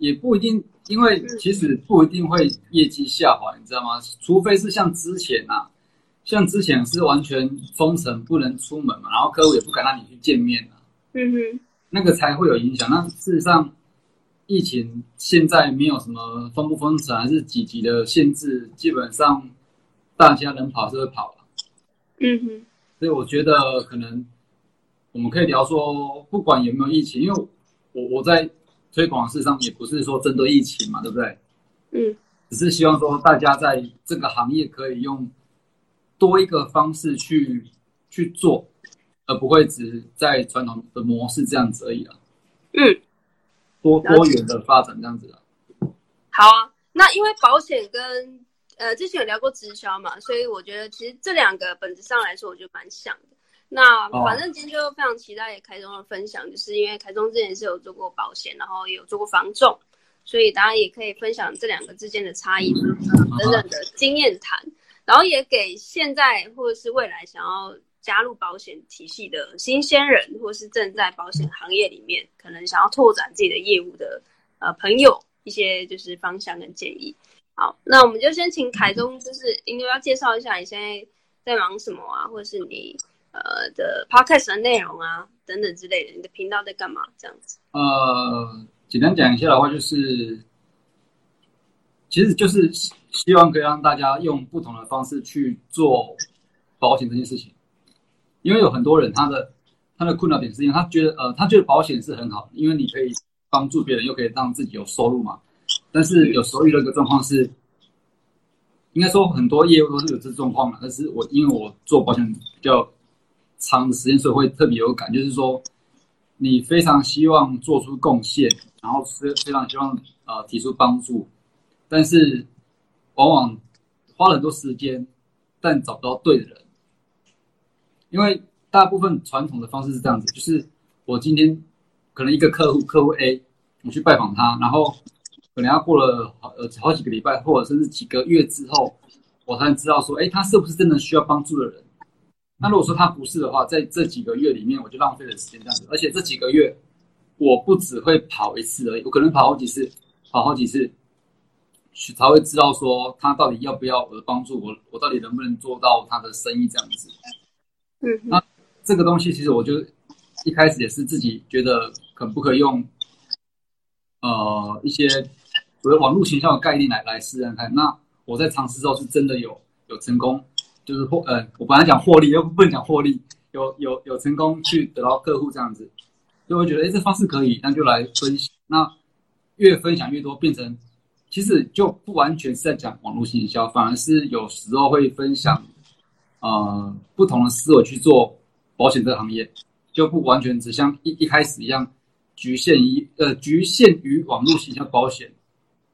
也不一定，因为其实不一定会业绩下滑，你知道吗？除非是像之前啊，像之前是完全封城不能出门嘛，然后客户也不敢让你去见面啊，嗯哼，那个才会有影响。那事实上。疫情现在没有什么封不封城还是几级的限制，基本上大家能跑是会跑了。嗯哼，所以我觉得可能我们可以聊说，不管有没有疫情，因为我我在推广事上也不是说针对疫情嘛，对不对？嗯，只是希望说大家在这个行业可以用多一个方式去去做，而不会只在传统的模式这样子而已啊。嗯。多多元的发展这样子啊，好啊。那因为保险跟呃之前有聊过直销嘛，所以我觉得其实这两个本质上来说，我觉得蛮像的。那反正今天就非常期待凯中的分享，哦、就是因为凯中之前是有做过保险，然后也有做过房仲，所以大家也可以分享这两个之间的差异等等的经验谈，嗯、然后也给现在或者是未来想要。加入保险体系的新鲜人，或是正在保险行业里面，可能想要拓展自己的业务的呃朋友，一些就是方向跟建议。好，那我们就先请凯中，就是因为要介绍一下你现在在忙什么啊，或者是你呃的 podcast 的内容啊等等之类的，你的频道在干嘛这样子？呃，简单讲一下的话，就是其实就是希望可以让大家用不同的方式去做保险这件事情。因为有很多人，他的他的困扰点是因为他觉得，呃，他觉得保险是很好，因为你可以帮助别人，又可以让自己有收入嘛。但是有时候遇到一个状况是，应该说很多业务都是有这状况的。但是我因为我做保险比较长的时间，所以会特别有感，就是说你非常希望做出贡献，然后非非常希望呃提出帮助，但是往往花了很多时间，但找不到对的人。因为大部分传统的方式是这样子，就是我今天可能一个客户，客户 A，我去拜访他，然后可能要过了好呃好几个礼拜，或者甚至几个月之后，我才能知道说，哎，他是不是真的需要帮助的人？那如果说他不是的话，在这几个月里面，我就浪费了时间这样子，而且这几个月我不只会跑一次而已，我可能跑好几次，跑好几次，去才会知道说他到底要不要我的帮助，我我到底能不能做到他的生意这样子。嗯，那这个东西其实我就一开始也是自己觉得可不可以用，呃，一些所谓网络形象的概念来来试试看。那我在尝试之后是真的有有成功，就是获呃，我本来讲获利又不能讲获利，有有有成功去得到客户这样子，就会觉得哎，这方式可以，那就来分享。那越分享越多，变成其实就不完全是在讲网络行销，反而是有时候会分享。呃，不同的思维去做保险这个行业，就不完全只像一一开始一样局限于呃局限于网络行销保险，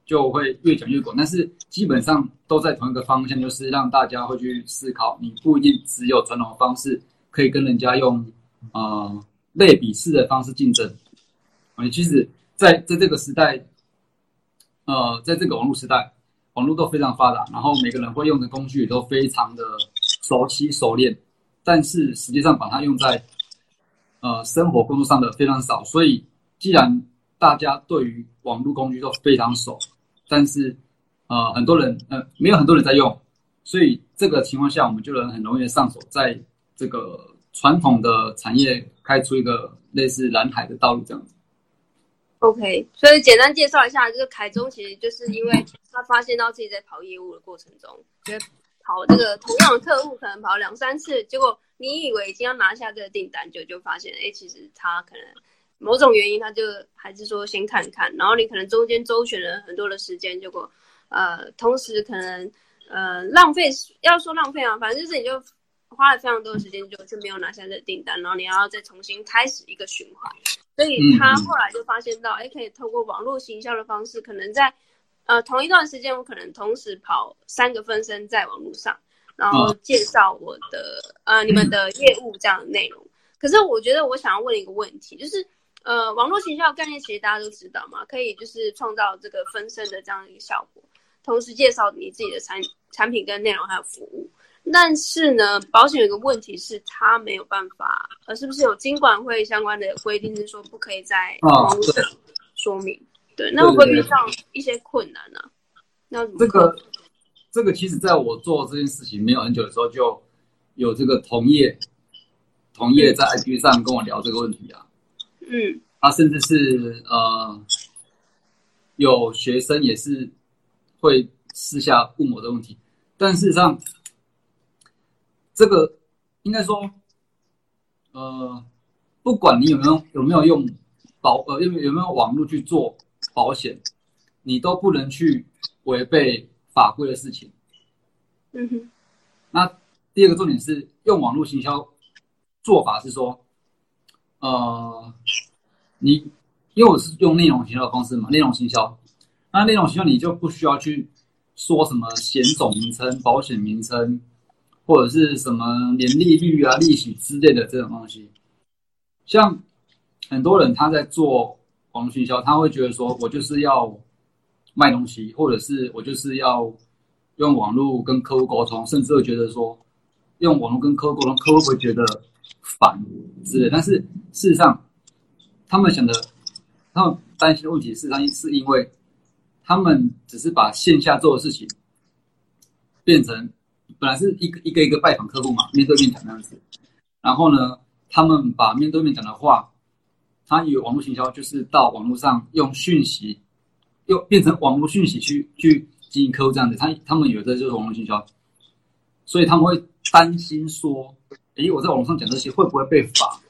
就会越讲越广。但是基本上都在同一个方向，就是让大家会去思考，你不一定只有传统的方式可以跟人家用呃类比式的方式竞争。你其实在在这个时代，呃，在这个网络时代，网络都非常发达，然后每个人会用的工具都非常的。熟悉熟练，但是实际上把它用在呃生活工作上的非常少。所以，既然大家对于网络工具都非常熟，但是呃很多人呃没有很多人在用，所以这个情况下，我们就能很容易的上手，在这个传统的产业开出一个类似蓝海的道路这样子。OK，所以简单介绍一下，这个凯中其实就是因为他发现到自己在跑业务的过程中，觉得。跑这个同样的客户，可能跑两三次，结果你以为已经要拿下这个订单，就就发现，哎，其实他可能某种原因，他就还是说先看看，然后你可能中间周旋了很多的时间，结果呃，同时可能呃浪费，要说浪费啊，反正就是你就花了非常多的时间，就就没有拿下这订单，然后你要再重新开始一个循环。所以他后来就发现到，哎、可以透过网络行销的方式，可能在呃同一段时间，我可能同时跑三个分身在网络上，然后介绍我的、呃你们的业务这样的内容。可是我觉得我想要问一个问题，就是呃网络行销的概念其实大家都知道嘛，可以就是创造这个分身的这样一个效果，同时介绍你自己的产产品跟内容还有服务。但是呢，保险有个问题是，它没有办法，呃，是不是有金管会相关的规定，是说不可以在网络上说明？哦、对，对，那会不会遇上一些困难呢、啊？那这个，这个其实在我做这件事情没有很久的时候，就有这个同业，同业在 IG 上跟我聊这个问题啊。嗯，啊、甚至是呃，有学生也是会私下问我的问题，但事实上。这个应该说，呃，不管你有没有有没有用保呃有有没有网络去做保险，你都不能去违背法规的事情。嗯哼。那第二个重点是用网络行销做法是说，呃，你因为我是用内容行销的方式嘛，内容行销，那内容行销你就不需要去说什么险种名称、保险名称。或者是什么年利率啊、利息之类的这种东西，像很多人他在做网络营销，他会觉得说我就是要卖东西，或者是我就是要用网络跟客户沟通，甚至会觉得说用网络跟客户沟通，客户会觉得烦之类。但是事实上，他们想的，他们担心的问题，事实上是因为他们只是把线下做的事情变成。本来是一个一个一个拜访客户嘛，面对面讲这样子，然后呢，他们把面对面讲的话，他以为网络行销就是到网络上用讯息，又变成网络讯息去去经营客户这样子，他他们以为这就是网络行销，所以他们会担心说，诶，我在网上讲这些会不会被罚？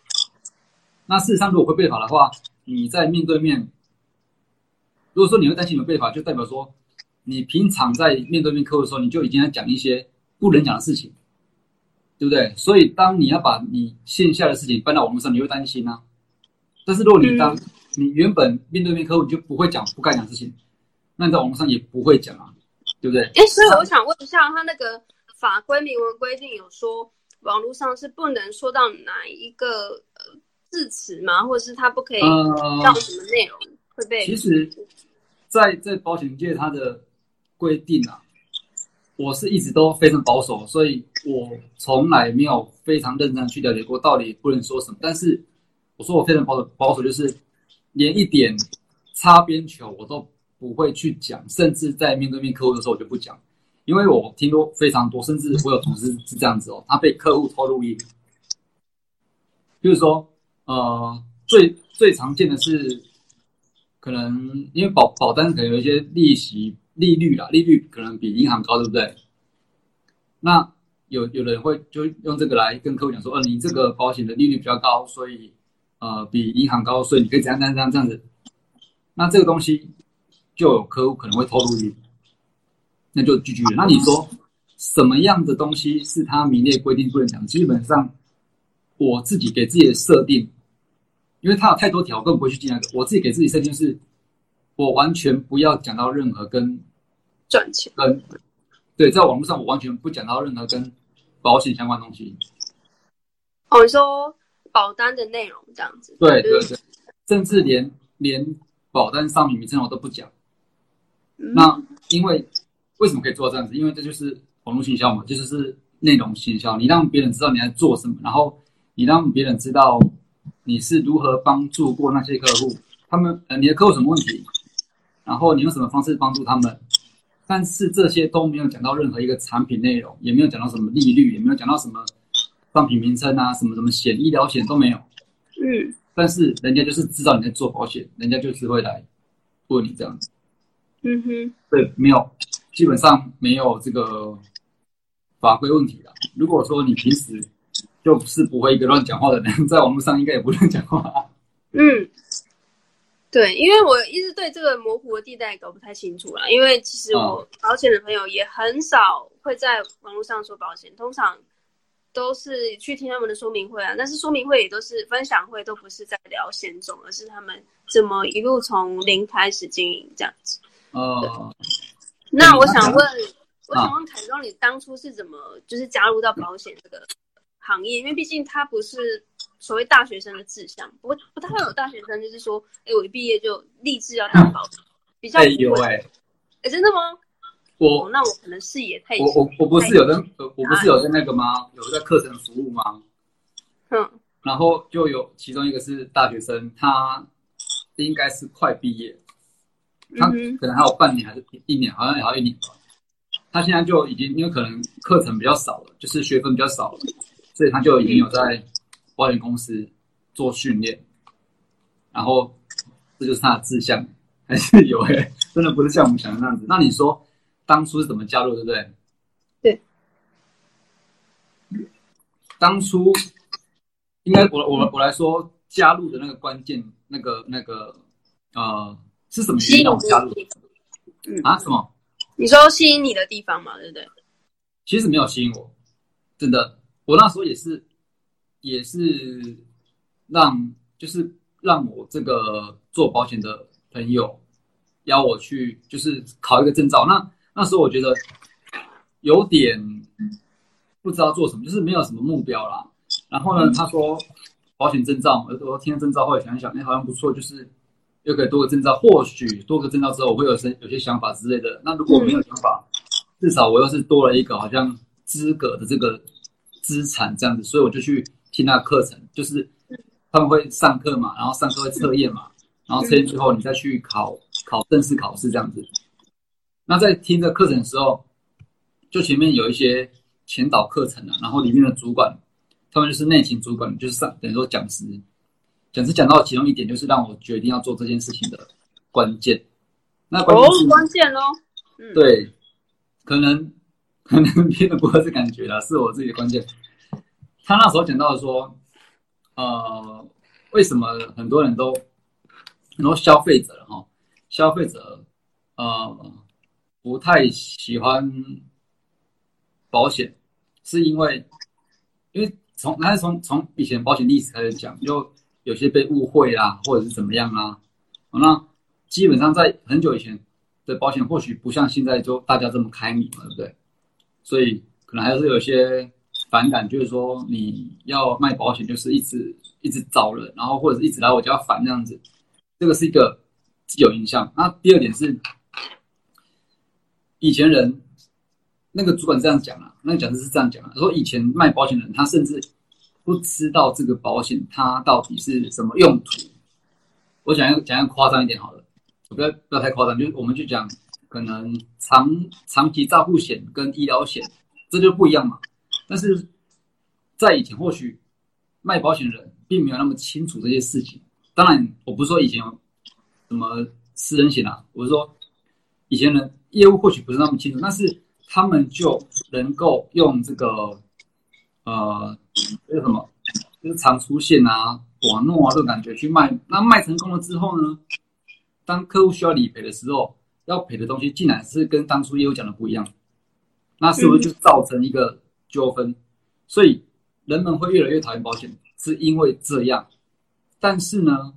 那事实上，如果会被罚的话，你在面对面，如果说你会担心有被罚，就代表说你平常在面对面客户的时候，你就已经在讲一些。不能讲的事情，对不对？所以当你要把你线下的事情搬到网络上，你会担心啊。但是如果你当、你原本面对面客户你就不会讲不该讲事情，那你在网络上也不会讲啊，对不对？哎，所以我想问一下，他那个法规明文规定有说网络上是不能说到哪一个呃字词吗？或者是他不可以到什么内容、呃、会被？其实在，在在保险界，它的规定啊。我是一直都非常保守，所以我从来没有非常认真去了解过到底不能说什么。但是我说我非常保守，保守就是连一点擦边球我都不会去讲，甚至在面对面客户的时候我就不讲，因为我听说非常多，甚至我有同事是这样子哦，他被客户偷录音，就是说呃最最常见的是可能因为保保单可能有一些利息。利率啦，利率可能比银行高，对不对？那有有人会就用这个来跟客户讲说，呃，你这个保险的利率比较高，所以呃比银行高，所以你可以怎样怎样怎样这样子。那这个东西就有客户可能会偷录音，那就拒绝了。那你说什么样的东西是他明列规定不能讲？基本上我自己给自己的设定，因为他有太多条，根本不会去进那个。我自己给自己设定是。我完全不要讲到任何跟赚钱跟对，在网络上我完全不讲到任何跟保险相关东西。哦，你说保单的内容这样子？对对对，甚至连连保单商品名称我都不讲。嗯、那因为为什么可以做到这样子？因为这就是网络行销嘛，就是是内容行销。你让别人知道你在做什么，然后你让别人知道你是如何帮助过那些客户，他们呃，你的客户什么问题？然后你用什么方式帮助他们？但是这些都没有讲到任何一个产品内容，也没有讲到什么利率，也没有讲到什么商品名称啊，什么什么险、医疗险都没有。嗯。但是人家就是知道你在做保险，人家就是会来问你这样子。嗯哼。对，没有，基本上没有这个法规问题的。如果说你平时就是不会一个乱讲话的人，在网络上应该也不乱讲话。嗯。对，因为我一直对这个模糊的地带搞不太清楚啦。因为其实我保险的朋友也很少会在网络上说保险，通常都是去听他们的说明会啊，但是说明会也都是分享会，都不是在聊险种，而是他们怎么一路从零开始经营这样子。哦，那我想问，我想问凯中，你当初是怎么就是加入到保险这个行业？因为毕竟他不是所谓大学生的志向，不不太会有大学生就是说，哎，我一毕业就立志要当保险，比较有哎，哎，真的吗？我、哦、那我可能视野太我我我不是有在我不是有在那个吗？有在课程服务吗？嗯，然后就有其中一个是大学生，他应该是快毕业，他可能还有半年还是一年，好像也要一年吧。他现在就已经因为可能课程比较少了，就是学分比较少了，所以他就已经有在保险公司做训练。然后这就是他的志向，还是有诶、欸，真的不是像我们想的那样子。那你说？当初是怎么加入，对不对？对。当初应该我我我来说加入的那个关键，那个那个呃是什么原因让我加入？嗯啊什么？你说吸引你的地方嘛，对不对？其实没有吸引我，真的。我那时候也是也是让就是让我这个做保险的朋友邀我去，就是考一个证照。那那时候我觉得有点不知道做什么，就是没有什么目标啦。然后呢，他说保险证照，我说听了证照后来想一想，哎，好像不错，就是又可以多个证照，或许多个证照之后我会有些有些想法之类的。那如果没有想法，至少我又是多了一个好像资格的这个资产这样子，所以我就去听那个课程，就是他们会上课嘛，然后上课会测验嘛，然后测验之后你再去考考正式考试这样子。那在听这课程的时候，就前面有一些前导课程啊，然后里面的主管，他们就是内勤主管，就是上等于说讲师，讲师讲到其中一点，就是让我决定要做这件事情的关键。那关键是、哦、关键咯，嗯，对，可能可能 别人不会是感觉啦，是我自己的关键。他那时候讲到说，呃，为什么很多人都很多消费者哈，消费者呃。不太喜欢保险，是因为，因为从还是从从以前保险历史开始讲，就有些被误会啦，或者是怎么样啊。那基本上在很久以前的保险，或许不像现在就大家这么开明了，对不对？所以可能还是有些反感，就是说你要卖保险，就是一直一直找人，然后或者是一直来我家烦这样子，这个是一个既有印象。那第二点是。以前人那个主管这样讲啊，那个讲师是这样讲啊，说以前卖保险的人，他甚至不知道这个保险它到底是什么用途。我讲要讲一个夸张一点好了，不要不要太夸张，就我们就讲可能长长期照护险跟医疗险，这就不一样嘛。但是在以前，或许卖保险人并没有那么清楚这些事情。当然，我不是说以前什么私人险啊，我是说以前人。业务或许不是那么清楚，但是他们就能够用这个呃，为什么，就是常出现啊、广诺啊这种感觉去卖。那卖成功了之后呢，当客户需要理赔的时候，要赔的东西竟然是跟当初业务讲的不一样，那是不是就造成一个纠纷？所以人们会越来越讨厌保险，是因为这样。但是呢，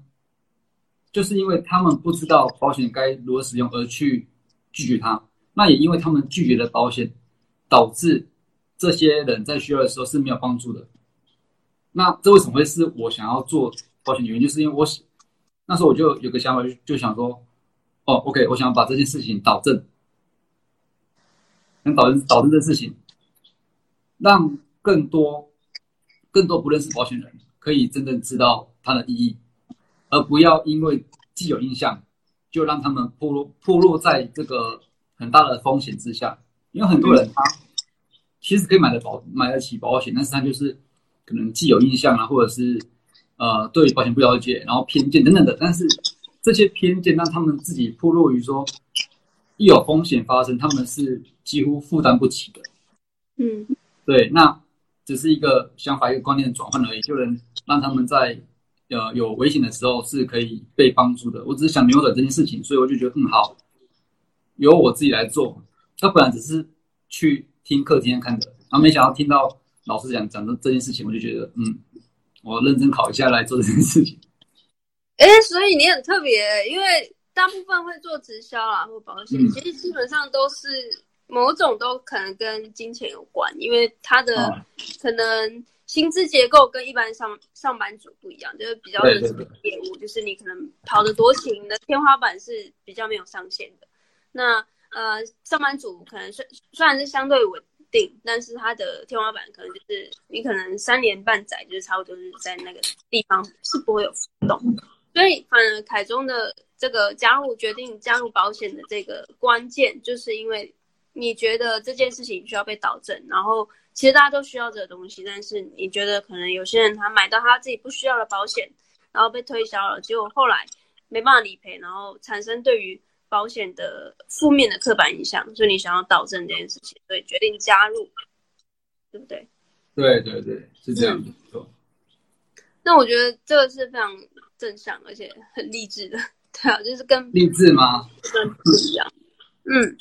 就是因为他们不知道保险该如何使用而去。拒绝他，那也因为他们拒绝了保险，导致这些人在需要的时候是没有帮助的。那这为什么会是我想要做保险的原因？就是因为我那时候我就有个想法，就就想说，哦，OK，我想把这件事情导正，能导正导正这事情，让更多更多不认识保险人可以真正知道它的意义，而不要因为既有印象。就让他们暴露暴露在这个很大的风险之下，因为很多人他其实可以买得保买得起保险，但是他就是可能既有印象啊，或者是呃对保险不了解，然后偏见等等的，但是这些偏见让他们自己暴露于说，一有风险发生，他们是几乎负担不起的。嗯，对，那只是一个想法一个观念的转换而已，就能让他们在。呃，有危险的时候是可以被帮助的。我只是想扭转这件事情，所以我就觉得嗯好，由我自己来做。他本来只是去听课、听看的，然后没想到听到老师讲讲的这件事情，我就觉得，嗯，我要认真考一下来做这件事情。哎，所以你很特别，因为大部分会做直销啊或保险，嗯、其实基本上都是某种都可能跟金钱有关，因为他的可能薪资结构跟一般上上班族不一样，就是比较的业务，就是你可能跑得多勤的天花板是比较没有上限的。那呃，上班族可能虽虽然是相对稳定，但是他的天花板可能就是你可能三年半载，就是差不多是在那个地方是不会有浮动。所以，反而凯中的这个加入决定加入保险的这个关键，就是因为你觉得这件事情需要被导正，然后其实大家都需要这个东西，但是你觉得可能有些人他买到他自己不需要的保险，然后被推销了，结果后来没办法理赔，然后产生对于保险的负面的刻板印象，所以你想要导正这件事情，所以决定加入，对不对？对对对，是这样。那我觉得这个是非常。正向而且很励志的，对啊，就是跟励志吗？跟不一样。嗯，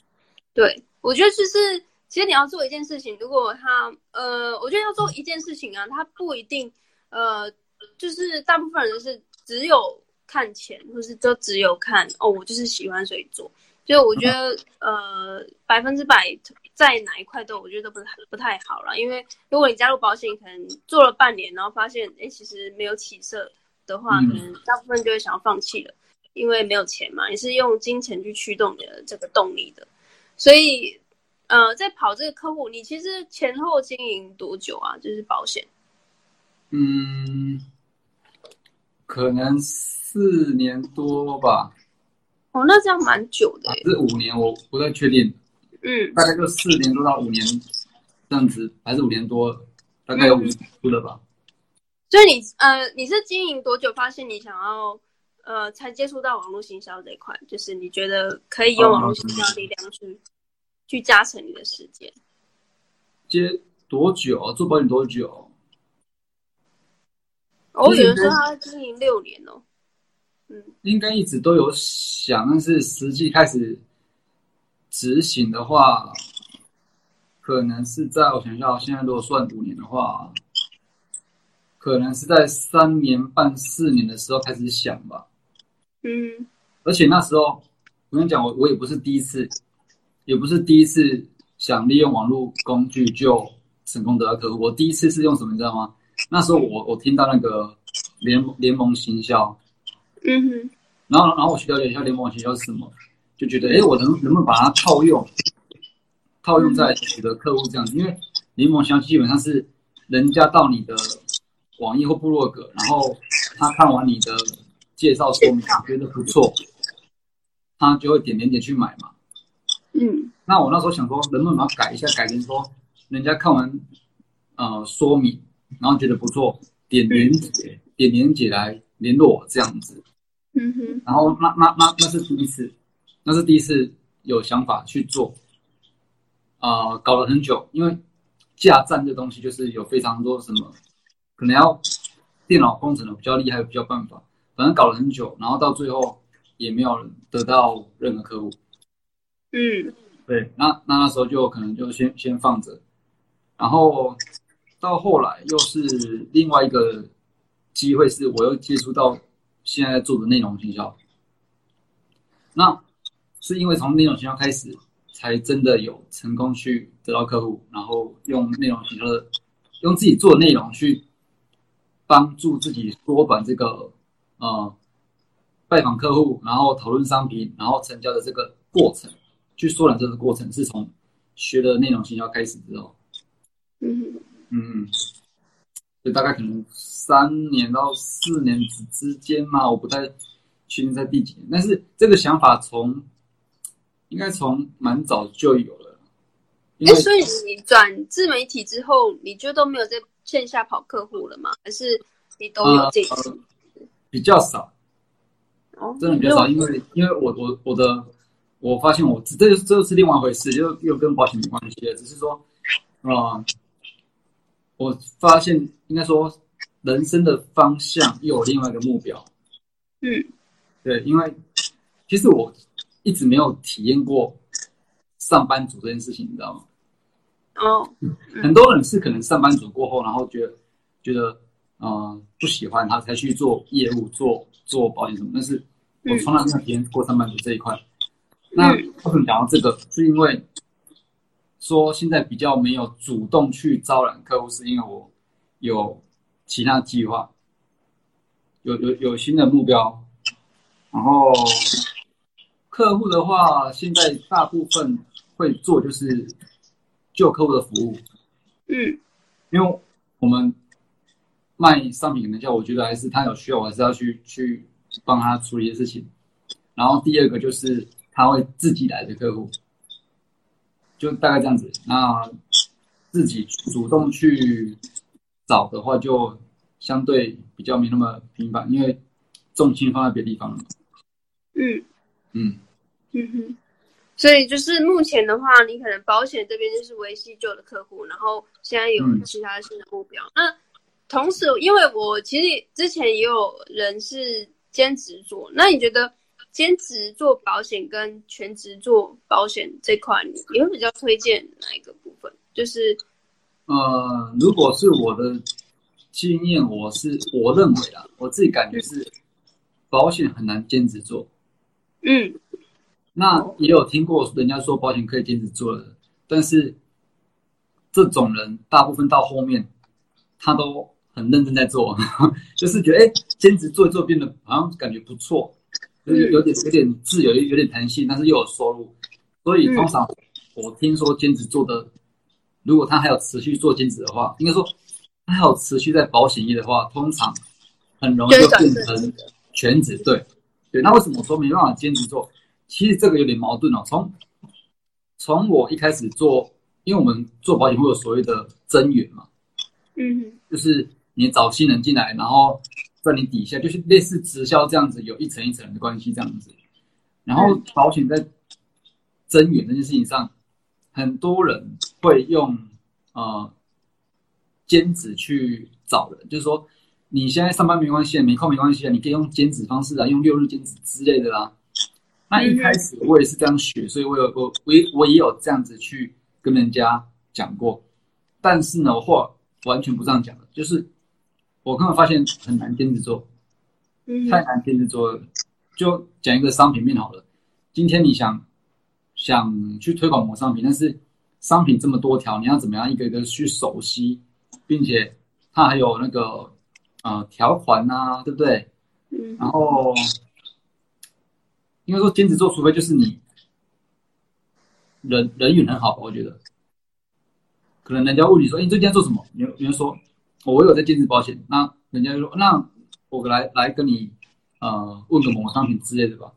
对，我觉得就是，其实你要做一件事情，如果他呃，我觉得要做一件事情啊，他不一定呃，就是大部分人是只有看钱，或是就只有看哦，我就是喜欢所以做。就我觉得 呃，百分之百在哪一块都，我觉得都不太不太好了。因为如果你加入保险，可能做了半年，然后发现哎，其实没有起色。的话，可能大部分就会想要放弃了，嗯，因为没有钱嘛，也是用金钱去驱动你的这个动力的。所以，呃，在跑这个客户，你其实前后经营多久啊？就是保险，嗯，可能四年多吧。哦，那这样蛮久的。是五年，我不太确定。嗯，大概就四年多到五年这样子，还是五年多，大概有五年多了吧。所以你呃，你是经营多久发现你想要呃，才接触到网络行销这一块？就是你觉得可以用网络行销力量去、嗯、去加成你的时间？接多久？做保险多久？我有人说他经营六年哦。嗯，应该一直都有想，但是实际开始执行的话，可能是在我想一下，现在如果算五年的话。可能是在三年半、四年的时候开始想吧。嗯，而且那时候我跟你讲，我我也不是第一次，也不是第一次想利用网络工具就成功得到客户。我第一次是用什么，你知道吗？那时候我我听到那个联联盟行销，嗯哼，然后然后我去了解一下联盟行销是什么，就觉得哎，我能能不能把它套用，套用在取得客户这样子？因为联盟行销基本上是人家到你的。网页或部落格，然后他看完你的介绍说明，觉得不错，他就会点点点去买嘛。嗯，那我那时候想说，能不能把它改一下，改成说，人家看完呃说明，然后觉得不错，点连结，嗯、点连结来联络我这样子。嗯哼。然后那那那那是第一次，那是第一次有想法去做，啊、呃，搞了很久，因为架站这东西就是有非常多什么。可能要电脑工程的比较厉害，比较办法，反正搞了很久，然后到最后也没有得到任何客户。嗯，对，那那那时候就可能就先先放着，然后到后来又是另外一个机会，是我又接触到现在做的内容营销。那是因为从内容行销开始，才真的有成功去得到客户，然后用内容行销的，用自己做的内容去。帮助自己缩短这个呃拜访客户，然后讨论商品，然后成交的这个过程，去缩短这个过程，是从学的内容行销开始之后，嗯嗯，就大概可能三年到四年之之间嘛，我不太确定在第几年，但是这个想法从应该从蛮早就有了。哎，所以你转自媒体之后，你就都没有在。线下跑客户了吗？还是你都有这次？呃呃、比较少，哦，真的比较少，因为因为我我我的我发现我这这这是另外一回事，就又跟保险没关系的，只是说啊、呃，我发现应该说人生的方向又有另外一个目标。嗯，对，因为其实我一直没有体验过上班族这件事情，你知道吗？哦，很多人是可能上班族过后，然后觉得觉得嗯、呃、不喜欢他才去做业务做做保险什么，但是我从来没有体验过上班族这一块。嗯、那为什么讲到这个？是因为说现在比较没有主动去招揽客户，是因为我有其他计划，有有有新的目标，然后客户的话，现在大部分会做就是。旧客户的服务，嗯，因为我们卖商品可能叫我觉得还是他有需要，我还是要去去帮他处理一些事情。然后第二个就是他会自己来的客户，就大概这样子。那自己主动去找的话，就相对比较没那么频繁，因为重心放在别的地方了。嗯嗯嗯哼。所以就是目前的话，你可能保险这边就是维系旧的客户，然后现在有其他新的目标。嗯、那同时，因为我其实之前也有人是兼职做，那你觉得兼职做保险跟全职做保险这块，你会比较推荐哪一个部分？就是呃，如果是我的经验，我是我认为啊，我自己感觉是保险很难兼职做。嗯。那也有听过人家说保险可以兼职做的，但是这种人大部分到后面他都很认真在做，就是觉得哎，兼职做一做变得好像感觉不错，就是有点有点自由，有点弹性，但是又有收入。所以通常我听说兼职做的，如果他还有持续做兼职的话，应该说他还有持续在保险业的话，通常很容易就变成全职。对对，那为什么我说没办法兼职做？其实这个有点矛盾哦。从从我一开始做，因为我们做保险会有所谓的增员嘛，嗯，就是你找新人进来，然后在你底下，就是类似直销这样子，有一层一层的关系这样子。然后保险在增员这件事情上，很多人会用呃兼职去找人，就是说你现在上班没关系，没空没关系啊，你可以用兼职方式啊，用六日兼职之类的啦。那一开始我也是这样学，所以我有我我我也有这样子去跟人家讲过，但是呢，我后完全不这样讲的，就是我刚刚发现很难兼职做，太难兼职做了。就讲一个商品面好了，今天你想想去推广某商品，但是商品这么多条，你要怎么样一个一个去熟悉，并且它还有那个呃条款啊，对不对？嗯然后。应该说兼职做，除非就是你人人缘很好，我觉得可能人家问你说：“哎，你最近在做什么？”你你就说：“我有在兼职保险。”那人家就说：“那我来来跟你呃问个某个商品之类的吧。”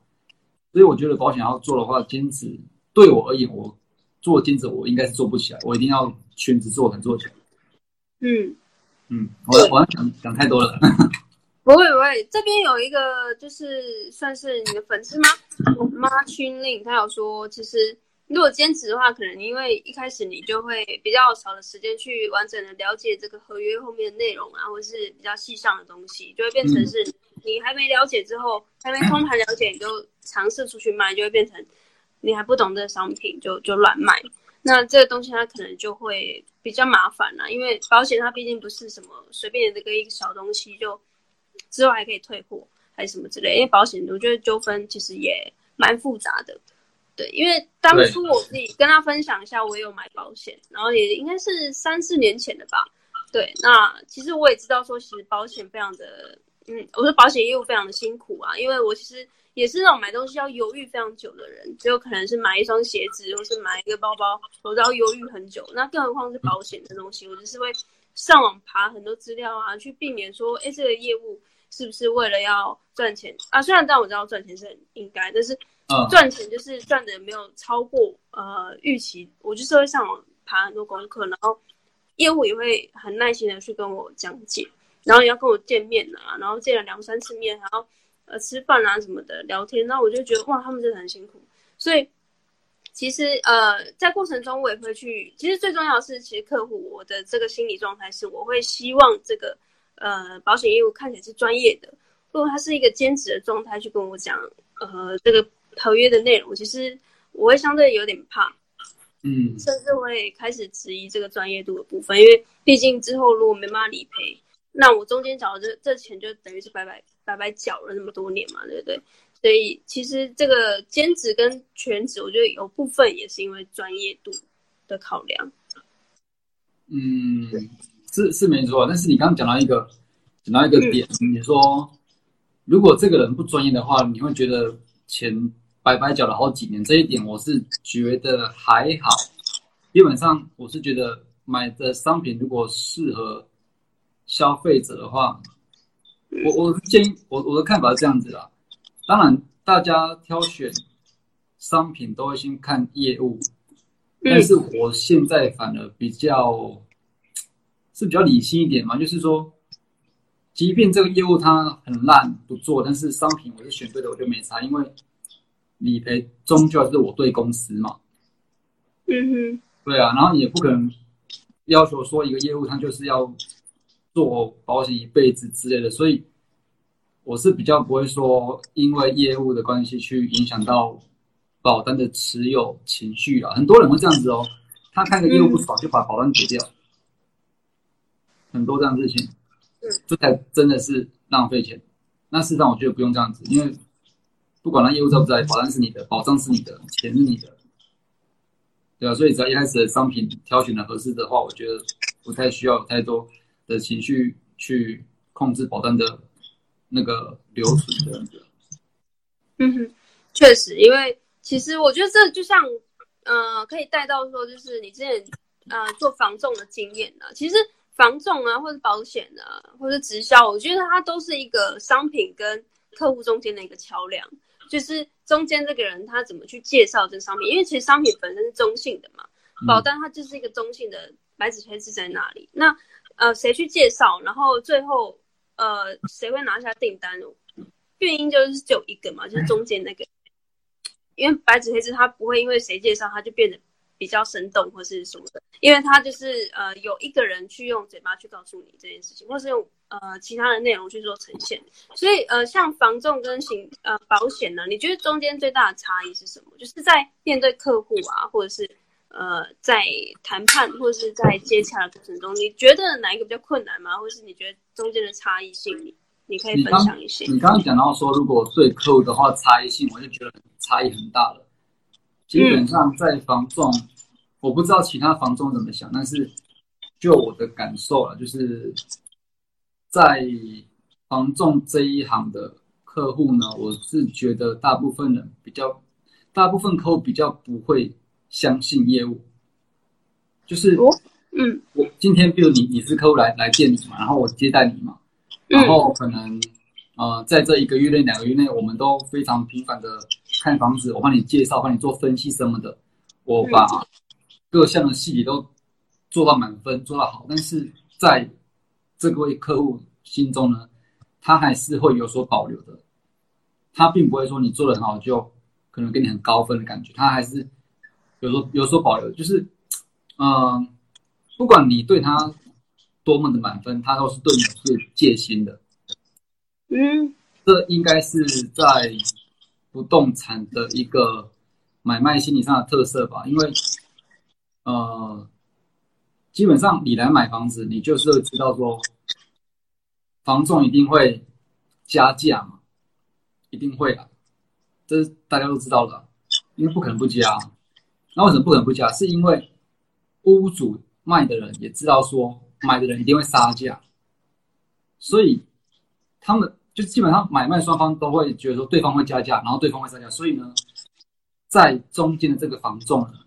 所以我觉得保险要做的话，兼职对我而言，我做兼职我应该是做不起来，我一定要全职做才做起来。嗯嗯，我我要讲讲太多了。不会不会，这边有一个就是算是你的粉丝吗？妈群令他有说，其实如果兼职的话，可能因为一开始你就会比较少的时间去完整的了解这个合约后面的内容啊，或是比较细上的东西，就会变成是你还没了解之后，还没通盘了解，你就尝试出去卖，就会变成你还不懂这个商品就就乱卖。那这个东西它可能就会比较麻烦啦，因为保险它毕竟不是什么随便的这个一个小东西就。之后还可以退货还是什么之类，因为保险我觉得纠纷其实也蛮复杂的。对，因为当初我自己跟他分享一下，我也有买保险，然后也应该是三四年前的吧。对，那其实我也知道说，其实保险非常的，嗯，我说保险业务非常的辛苦啊，因为我其实也是那种买东西要犹豫非常久的人，只有可能是买一双鞋子或是买一个包包，我都要犹豫很久。那更何况是保险的东西，我就是会上网爬很多资料啊，去避免说，哎，这个业务。是不是为了要赚钱啊？虽然但我知道赚钱是很应该，但是赚钱就是赚的没有超过呃预期。我就是会上网爬很多功课，然后业务也会很耐心的去跟我讲解，然后也要跟我见面啊，然后见了两三次面，然后呃吃饭啊什么的聊天，然后我就觉得哇，他们真的很辛苦。所以其实呃在过程中我也会去，其实最重要的是，其实客户我的这个心理状态是，我会希望这个。呃，保险业务看起来是专业的。如果他是一个兼职的状态去跟我讲，呃，这个合约的内容，其实我会相对有点怕。嗯，甚至会开始质疑这个专业度的部分，因为毕竟之后如果没办法理赔，那我中间缴的这这钱就等于是白白白白缴了那么多年嘛，对不对？所以其实这个兼职跟全职，我觉得有部分也是因为专业度的考量。嗯，是是没错，但是你刚刚讲到一个讲到一个点，嗯、你说如果这个人不专业的话，你会觉得钱白白缴了好几年，这一点我是觉得还好。基本上我是觉得买的商品如果适合消费者的话，我我建议我我的看法是这样子啦。当然，大家挑选商品都会先看业务，但是我现在反而比较是比较理性一点嘛，就是说，即便这个业务它很烂不做，但是商品我是选对的，我就没差，因为理赔终究还是我对公司嘛。嗯哼，对啊，然后你也不可能要求说一个业务他就是要做保险一辈子之类的，所以。我是比较不会说，因为业务的关系去影响到保单的持有情绪啊。很多人会这样子哦，他看个业务不爽就把保单解掉，很多这样的事情，这才真的是浪费钱。那事实上我觉得不用这样子，因为不管他业务在不在，保单是你的，保障是你的，钱是你的，对啊，所以只要一开始的商品挑选的合适的话，我觉得不太需要有太多的情绪去控制保单的。那个流程这样子，嗯哼，确实，因为其实我觉得这就像，呃，可以带到说，就是你之前呃做防重的经验呢。其实防重啊，或者保险啊，或者直销，我觉得它都是一个商品跟客户中间的一个桥梁，就是中间这个人他怎么去介绍这个商品，因为其实商品本身是中性的嘛，保单它就是一个中性的白纸黑字在那里，那呃谁去介绍，然后最后。呃，谁会拿下订单？原因就是只有一个嘛，就是中间那个。因为白纸黑字，它不会因为谁介绍，它就变得比较生动或是什么的。因为它就是呃，有一个人去用嘴巴去告诉你这件事情，或是用呃其他的内容去做呈现。所以呃，像房仲跟行呃保险呢，你觉得中间最大的差异是什么？就是在面对客户啊，或者是。呃，在谈判或者是在接洽的过程中，你觉得哪一个比较困难吗？或者是你觉得中间的差异性，你你可以分享一些。你刚刚讲到说，如果对客户的话，差异性我就觉得差异很大了。基本上在房仲，嗯、我不知道其他房仲怎么想，但是就我的感受啊，就是在房仲这一行的客户呢，我是觉得大部分人比较，大部分客户比较不会。相信业务，就是，嗯，我今天比如你你是客户来来见你嘛，然后我接待你嘛，然后可能，呃，在这一个月内两个月内，我们都非常频繁的看房子，我帮你介绍，帮你做分析什么的，我把各项的细节都做到满分，做到好，但是在这个位客户心中呢，他还是会有所保留的，他并不会说你做的很好就可能给你很高分的感觉，他还是。有所有所保留，就是，嗯、呃，不管你对他多么的满分，他都是对你是戒心的。嗯，这应该是在不动产的一个买卖心理上的特色吧？因为，呃，基本上你来买房子，你就是知道说，房仲一定会加价嘛，一定会的，这是大家都知道的，因为不可能不加。那为什么不可能不加？是因为屋主卖的人也知道说买的人一定会杀价，所以他们就基本上买卖双方都会觉得说对方会加价，然后对方会杀价，所以呢，在中间的这个房仲呢，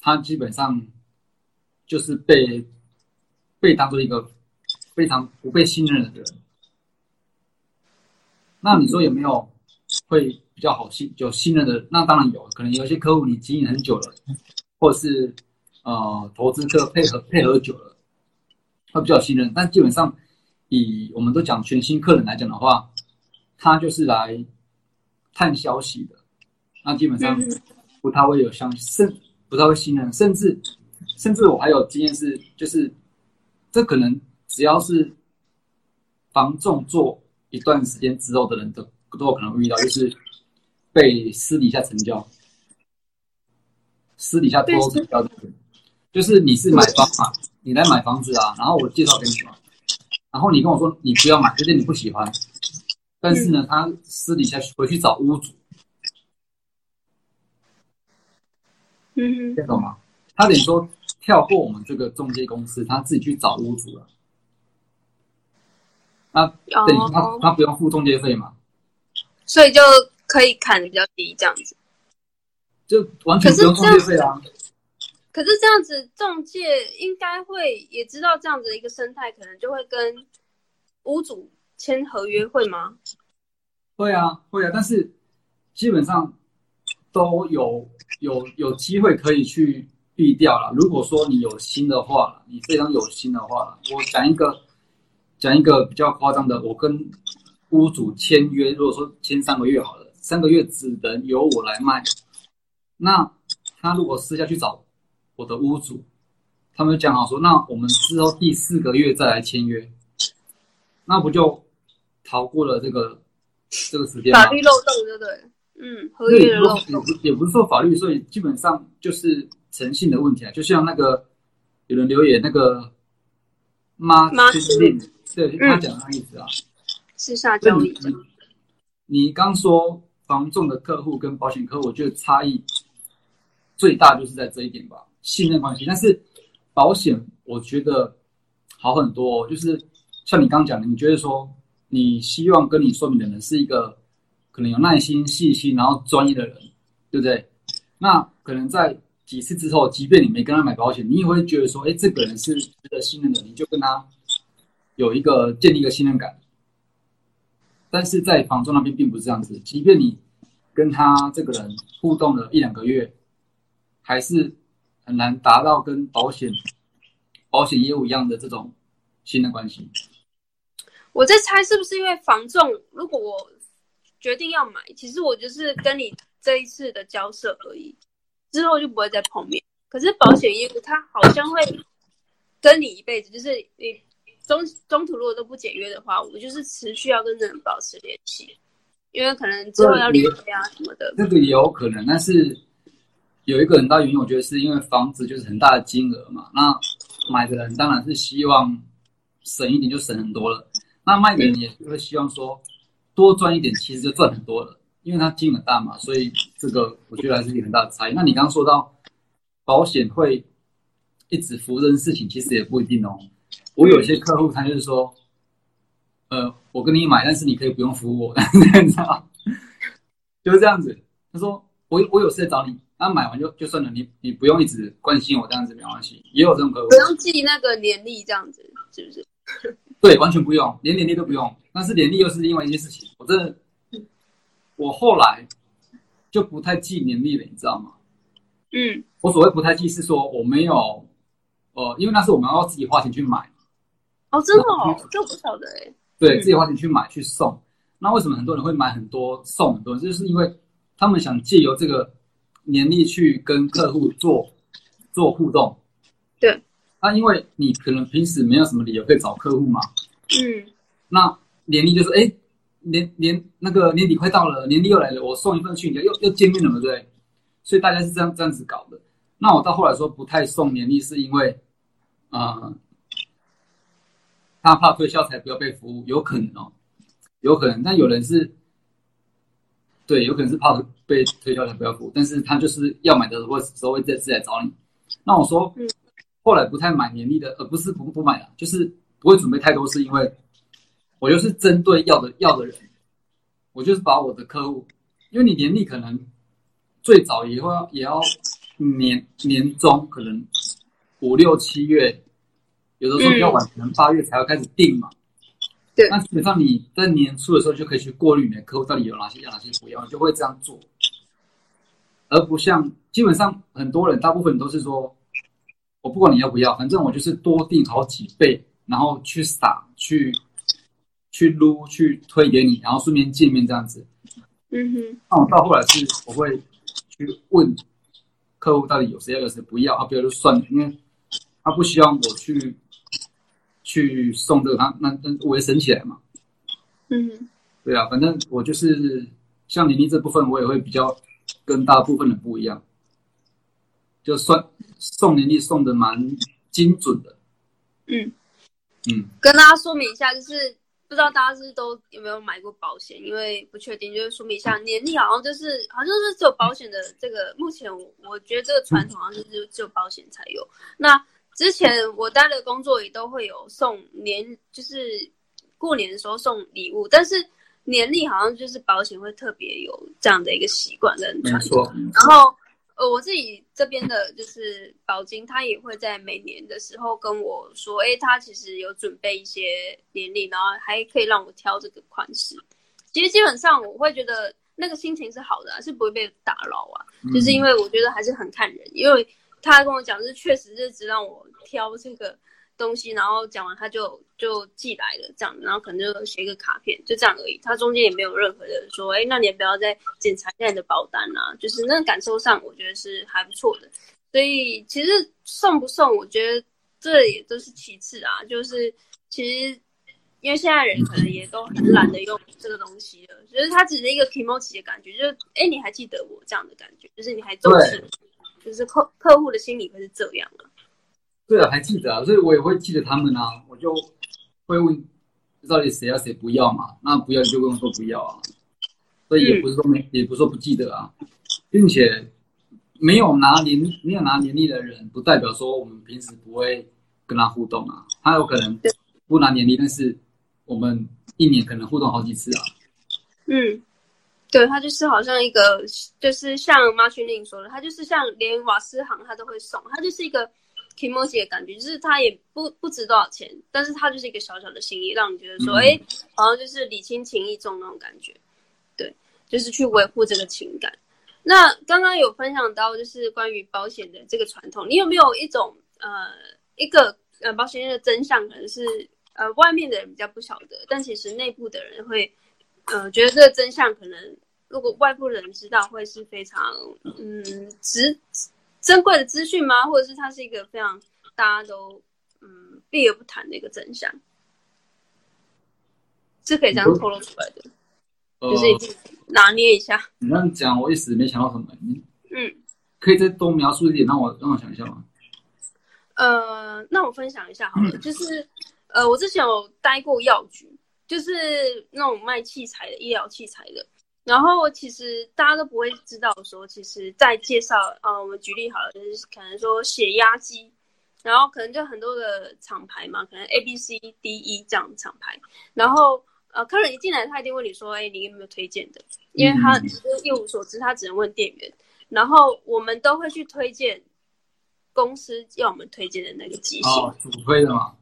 他基本上就是被被当做一个非常不被信任的人。那你说有没有会？比较好信有信任的，那当然有，可能有些客户你经营很久了，或者是呃投资客配合配合久了，会比较信任。但基本上以我们都讲全新客人来讲的话，他就是来探消息的，那基本上不太会有相甚，不太会信任，甚至甚至我还有经验是，就是这可能只要是房仲做一段时间之后的人都都有可能会遇到，就是。被私底下成交，私底下偷偷成交的，就是你是买方嘛，你来买房子啊，然后我介绍给你嘛，然后你跟我说你不要买，就是你不喜欢，但是呢，他私底下回去找屋主，嗯哼，听懂吗？他等于说跳过我们这个中介公司，他自己去找屋主了，那等于他他不用付中介费嘛，所以就可以砍的比较低，这样子。就完全不用中介费啊！可是这样子，中介应该会也知道这样子的一个生态，可能就会跟屋主签合约，会吗？会啊，会啊，但是基本上都有有有机会可以去避掉了。如果说你有心的话，你非常有心的话，我讲一个讲一个比较夸张的，我跟屋主签约，如果说签三个月好了，三个月只能由我来卖。那他如果私下去找我的屋主，他们讲好说，那我们之后第四个月再来签约，那不就逃过了这个这个时间吗？法律漏洞，对不对？嗯，合约的漏洞。也不是说法律，所以基本上就是诚信的问题啊。就像那个有人留言，那个妈妈令，对他讲的那意思啊，是下交易。你刚说房仲的客户跟保险客户，我觉得差异。最大就是在这一点吧，信任关系。但是保险我觉得好很多哦，就是像你刚刚讲的，你觉得说你希望跟你说明的人是一个可能有耐心、细心，然后专业的人，对不对？那可能在几次之后，即便你没跟他买保险，你也会觉得说，哎，这个人是值得信任的，你就跟他有一个建立一个信任感。但是在房仲那边并不是这样子，即便你跟他这个人互动了一两个月。还是很难达到跟保险保险业务一样的这种信任关系。我在猜是不是因为房仲，如果我决定要买，其实我就是跟你这一次的交涉而已，之后就不会再碰面。可是保险业务，它好像会跟你一辈子，就是你中中途如果都不解约的话，我就是持续要跟人保持联系，因为可能之后要离婚啊什么的。这个也有可能，但是。有一个很大原因，我觉得是因为房子就是很大的金额嘛。那买的人当然是希望省一点就省很多了，那卖的人也会希望说多赚一点，其实就赚很多了，因为它金额大嘛。所以这个我觉得还是一个很大的差异。那你刚刚说到保险会一直服务这件事情，其实也不一定哦。我有些客户他就是说，呃，我跟你买，但是你可以不用服务我，你知道就是这样子。他说我我有事找你。那、啊、买完就就算了，你你不用一直关心我这样子没关系，也有这种客户。不用记那个年历这样子，是不是？对，完全不用，连年历都不用。但是年历又是另外一件事情。我真的，我后来就不太记年历了，你知道吗？嗯。我所谓不太记是说我没有，呃，因为那是我们要自己花钱去买。哦，真的哦，这我不晓得哎。对，自己花钱去买去送。那为什么很多人会买很多送很多？就是因为他们想借由这个。年历去跟客户做做互动，对，那、啊、因为你可能平时没有什么理由可以找客户嘛，嗯，那年历就是哎，年年那个年底快到了，年底又来了，我送一份去，你又又见面了嘛，对不对？所以大家是这样这样子搞的。那我到后来说不太送年历，是因为啊、呃，他怕推销才不要被服务，有可能哦，有可能，但有人是。对，有可能是怕被推销才不要服务，但是他就是要买的时候，时候会再次来找你。那我说，后来不太买年历的，而不是不不买了，就是不会准备太多，是因为我就是针对要的要的人，我就是把我的客户，因为你年历可能最早也会要也要年年中，可能五六七月，有的时候比较晚，可能八月才要开始定嘛。对，那基本上你在年初的时候就可以去过滤你的客户到底有哪些要，哪些不要，就会这样做，而不像基本上很多人，大部分都是说，我不管你要不要，反正我就是多定好几倍，然后去撒，去去撸，去推给你，然后顺便见面这样子。嗯哼。那我到后来是我会去问客户到底有谁要，有谁不要，啊，不要就算了，因为他不希望我去。去送这个他那那我也省起来嘛，嗯，对啊，反正我就是像年龄这部分，我也会比较跟大部分的不一样。就算送年历送的蛮精准的。嗯嗯，跟大家说明一下，就是不知道大家是都有没有买过保险，因为不确定，就是说明一下，年历好像就是好像是只有保险的这个，目前我我觉得这个传统好像是只有只有保险才有。那之前我待的工作也都会有送年，就是过年的时候送礼物，但是年历好像就是保险会特别有这样的一个习惯跟传统。然后呃，我自己这边的就是宝金，他也会在每年的时候跟我说，哎，他其实有准备一些年历，然后还可以让我挑这个款式。其实基本上我会觉得那个心情是好的啊，是不会被打扰啊，就是因为我觉得还是很看人，因为。他跟我讲，是确实是只让我挑这个东西，然后讲完他就就寄来了，这样，然后可能就写一个卡片，就这样而已。他中间也没有任何的说，哎，那你也不要再检查一下你的保单啊，就是那个感受上，我觉得是还不错的。所以其实送不送，我觉得这也都是其次啊。就是其实因为现在人可能也都很懒得用这个东西了，就是它只是一个 kimochi 的感觉，就是哎，你还记得我这样的感觉，就是你还重视。就是客客户的心理会是这样啊，对啊，还记得啊，所以我也会记得他们啊，我就会问到底谁要谁不要嘛，那不要就跟我说不要啊，所以也不是说没，嗯、也不是说不记得啊，并且没有拿年没有拿年历的人，不代表说我们平时不会跟他互动啊，他有可能不拿年历，但是我们一年可能互动好几次啊，嗯。对，他就是好像一个，就是像马群令说的，他就是像连瓦斯行他都会送，他就是一个 kimochi 的感觉，就是他也不不值多少钱，但是他就是一个小小的心意，让你觉得说，哎、嗯，好像就是礼轻情意重那种感觉。对，就是去维护这个情感。那刚刚有分享到，就是关于保险的这个传统，你有没有一种呃一个呃保险业的真相，可能是呃外面的人比较不晓得，但其实内部的人会。呃，觉得这个真相可能，如果外部人知道，会是非常嗯值珍贵的资讯吗？或者是它是一个非常大家都嗯避而不谈的一个真相，是可以这样透露出来的，呃、就是拿捏一下。你这样讲，我一时没想到什么。嗯，可以再多描述一点，让我让我想一下吗？呃，那我分享一下好了，嗯、就是呃，我之前有待过药局。就是那种卖器材的医疗器材的，然后其实大家都不会知道说，其实，在介绍，呃，我们举例好了，就是可能说血压机，然后可能就很多的厂牌嘛，可能 A B C D E 这样的厂牌，然后呃，客人一进来，他一定问你说，哎，你有没有推荐的？因为他其实一无所知，他只能问店员，然后我们都会去推荐公司要我们推荐的那个机型，哦，主推的嘛。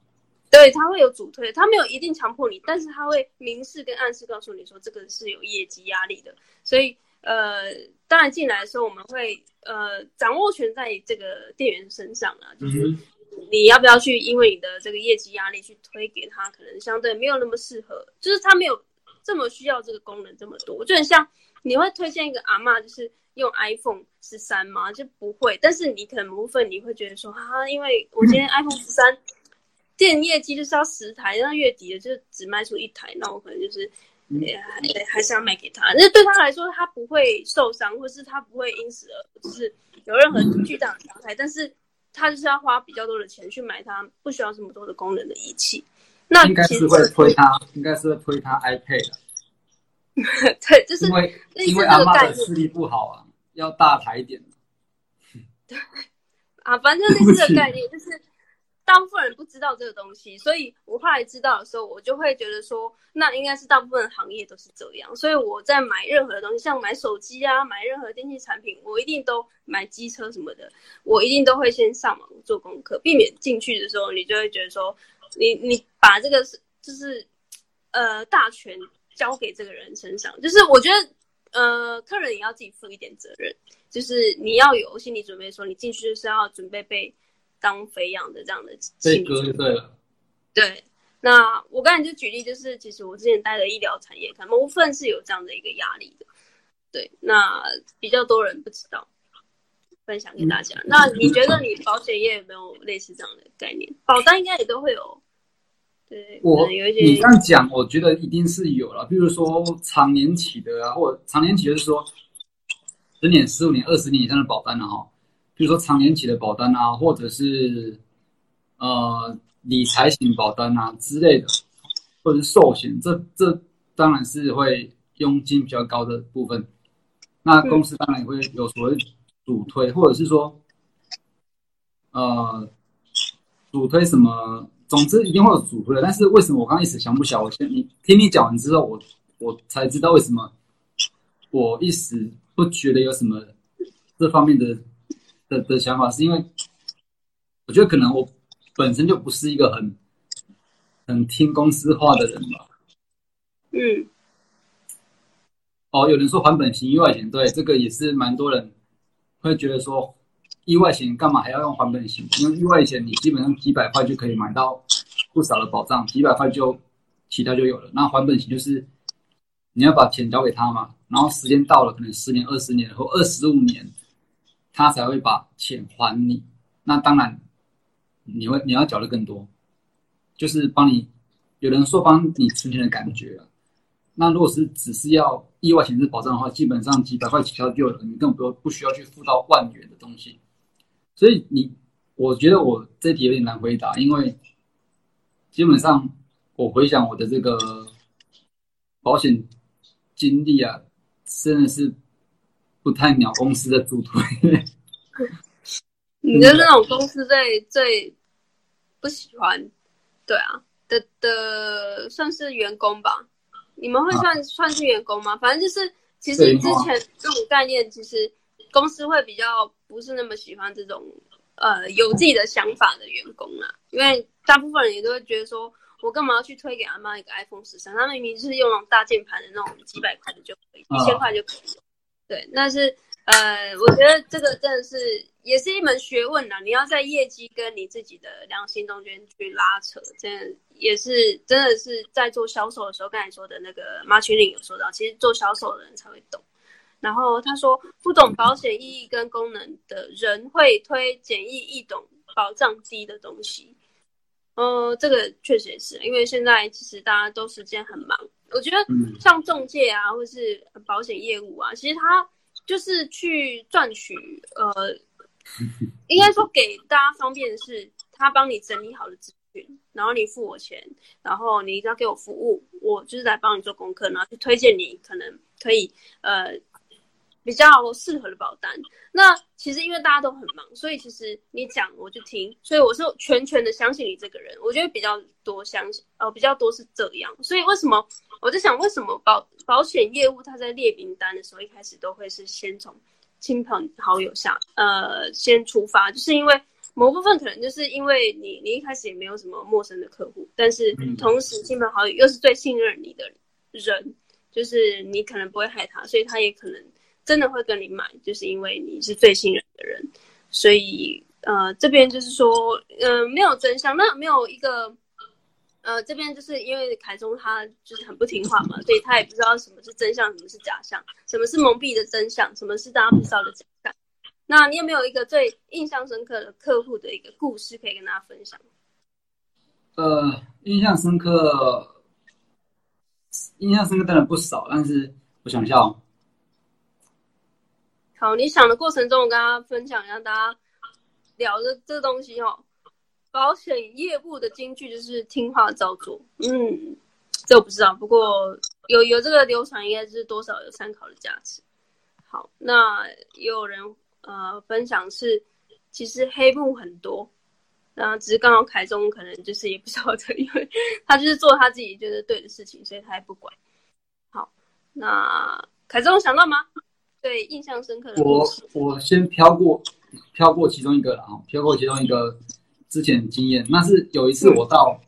对，他会有主推，他没有一定强迫你，但是他会明示跟暗示告诉你说，这个是有业绩压力的。所以，呃，当然进来的时候，我们会呃掌握权在这个店员身上啊，就是你要不要去，因为你的这个业绩压力去推给他，可能相对没有那么适合，就是他没有这么需要这个功能这么多。就很像你会推荐一个阿嬷，就是用 iPhone 十三吗？就不会，但是你可能某部分你会觉得说，哈、啊，因为我今天 iPhone 十三。店业绩就是要十台，那月底的就只卖出一台，那我可能就是，也、还还是要卖给他。那对他来说，他不会受伤，或是他不会因此而就是有任何巨大的伤害。但是，他就是要花比较多的钱去买他不需要这么多的功能的仪器。那应该是会推他，应该是会推他 iPad。对，就是因为因为阿妈的视力不好啊，要大台一点。对啊，反正就是这个概念，就是。大部分人不知道这个东西，所以我后来知道的时候，我就会觉得说，那应该是大部分行业都是这样。所以我在买任何的东西，像买手机啊，买任何电器产品，我一定都买机车什么的，我一定都会先上网做功课，避免进去的时候你就会觉得说，你你把这个是就是呃大权交给这个人身上，就是我觉得呃客人也要自己负一点责任，就是你要有心理准备，说你进去就是要准备被。当肥羊的这样的被割就对了。对，那我刚才就举例，就是其实我之前待的医疗产业，可能某部分是有这样的一个压力的。对，那比较多人不知道，分享给大家。嗯、那你觉得你保险业有没有类似这样的概念？保单应该也都会有。对，我有一些你这样讲，我觉得一定是有了。比如说长年期的啊，或长年期就是说十年、十五年、二十年以上的保单了哈。比如说长年期的保单啊，或者是呃理财型保单啊之类的，或者是寿险，这这当然是会佣金比较高的部分。那公司当然也会有所谓主推，或者是说呃主推什么，总之一定会有主推的。但是为什么我刚刚一时想不起来？我先你听你讲完之后，我我才知道为什么我一时不觉得有什么这方面的。的的想法是因为，我觉得可能我本身就不是一个很很听公司话的人吧。嗯。哦，有人说还本型意外险，对，这个也是蛮多人会觉得说，意外险干嘛还要用还本型？因为意外险你基本上几百块就可以买到不少的保障，几百块就其他就有了。那还本型就是你要把钱交给他嘛，然后时间到了，可能十年、二十年或二十五年。他才会把钱还你，那当然，你会你要缴的更多，就是帮你，有人说帮你存钱的感觉啊。那如果是只是要意外险是保障的话，基本上几百块起跳就有了，你根本不不需要去付到万元的东西。所以你，我觉得我这题有点难回答，因为基本上我回想我的这个保险经历啊，真的是。不太鸟公司的助推，你的那种公司最最不喜欢，对啊的的算是员工吧？你们会算、啊、算是员工吗？反正就是，其实之前这种概念，其实公司会比较不是那么喜欢这种呃有自己的想法的员工啊，因为大部分人也都会觉得说，我干嘛要去推给阿妈一个 iPhone 十三？他明明就是用那种大键盘的那种几百块的就可以，一千块就可以。对，那是呃，我觉得这个真的是也是一门学问呐。你要在业绩跟你自己的良心中间去拉扯，真的也是真的是在做销售的时候，刚才说的那个马群岭有说到，其实做销售的人才会懂。然后他说，不懂保险意义跟功能的人会推简易易懂、保障低的东西。呃，这个确实也是，因为现在其实大家都时间很忙。我觉得像中介啊，或是保险业务啊，其实他就是去赚取，呃，应该说给大家方便的是，他帮你整理好的资讯，然后你付我钱，然后你一定要给我服务，我就是来帮你做功课，然后去推荐你可能可以，呃。比较适合的保单，那其实因为大家都很忙，所以其实你讲我就听，所以我是全权的相信你这个人。我觉得比较多相信，呃，比较多是这样。所以为什么我在想，为什么保保险业务他在列名单的时候，一开始都会是先从亲朋好友下，呃，先出发，就是因为某部分可能就是因为你你一开始也没有什么陌生的客户，但是同时亲朋好友又是最信任你的人，就是你可能不会害他，所以他也可能。真的会跟你买，就是因为你是最信任的人，所以呃，这边就是说，嗯、呃，没有真相，那没有一个，呃，这边就是因为凯中他就是很不听话嘛，所以他也不知道什么是真相，什么是假象，什么是蒙蔽的真相，什么是大家不知道的真相。那你有没有一个最印象深刻的客户的一个故事可以跟大家分享？呃，印象深刻，印象深刻当然不少，但是我想一下哦。好，你想的过程中，我跟大家分享，一下大家聊的这东西哦。保险业务的金句就是听话照做。嗯，这我不知道，不过有有这个流传，应该是多少有参考的价值。好，那也有人呃分享是，其实黑幕很多，那只是刚好凯中可能就是也不晓得，因为他就是做他自己觉得对的事情，所以他也不管。好，那凯中想到吗？对，印象深刻的。我我先飘过，飘过其中一个了啊，飘过其中一个之前经验。那是有一次我到、嗯、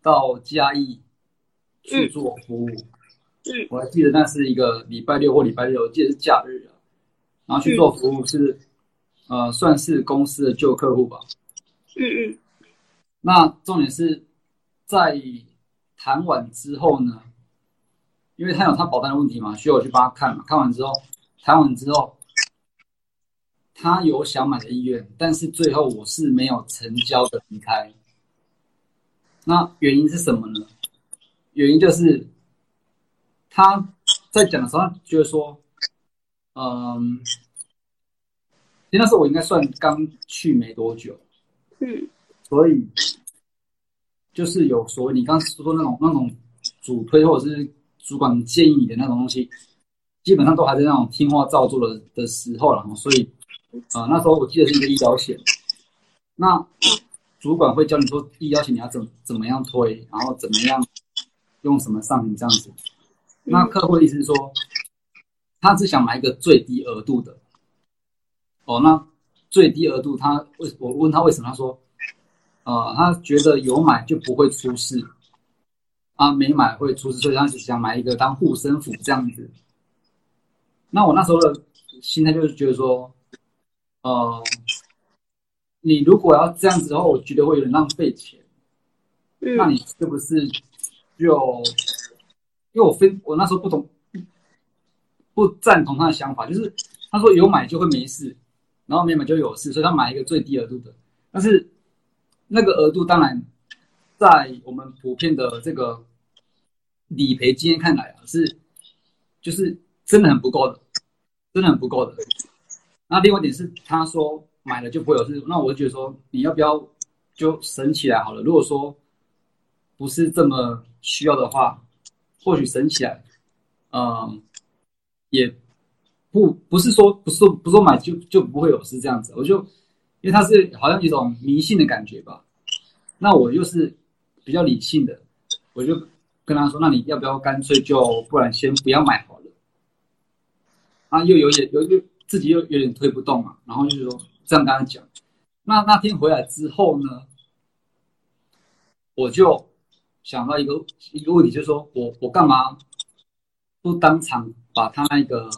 到嘉义去做服务，嗯，我还记得那是一个礼拜六或礼拜六，我记得是假日啊。然后去做服务是，嗯、呃，算是公司的旧客户吧。嗯嗯。那重点是在谈完之后呢，因为他有他保单的问题嘛，需要我去帮他看嘛。看完之后。谈完之后，他有想买的意愿，但是最后我是没有成交的离开。那原因是什么呢？原因就是他在讲的时候，他觉得说，嗯，其实那时候我应该算刚去没多久，嗯，所以就是有所谓你刚说说那种那种主推或者是主管建议你的那种东西，基本上都还在那种听话照做的的时候了。所以啊、呃，那时候我记得是一个医疗险，那主管会教你说医疗险你要怎怎么样推，然后怎么样用什么商品这样子。那客户的意思是说，他是想买一个最低额度的。哦，那最低额度他为我问他为什么，他说，呃，他觉得有买就不会出事，啊，没买会出事，所以他是想买一个当护身符这样子。那我那时候的心态就是觉得说，呃，你如果要这样子的话，我觉得会有点浪费钱。嗯，那你是不是就？因为我非我那时候不懂，不赞同他的想法，就是他说有买就会没事，然后没买就有事，所以他买一个最低额度的。但是那个额度当然在我们普遍的这个理赔经验看来啊，是就是真的很不够的，真的很不够的。那另外一点是，他说买了就不会有事，那我就觉得说你要不要就省起来好了？如果说不是这么需要的话。或许省起来，嗯，也不不是说不是说不是说买就就不会有事这样子。我就因为他是好像一种迷信的感觉吧，那我又是比较理性的，我就跟他说：“那你要不要干脆就不然先不要买好了？”啊，又有点有又自己又有点推不动嘛，然后就是说这样跟他讲。那那天回来之后呢，我就。想到一个一个问题，就是说我我干嘛不当场把他那个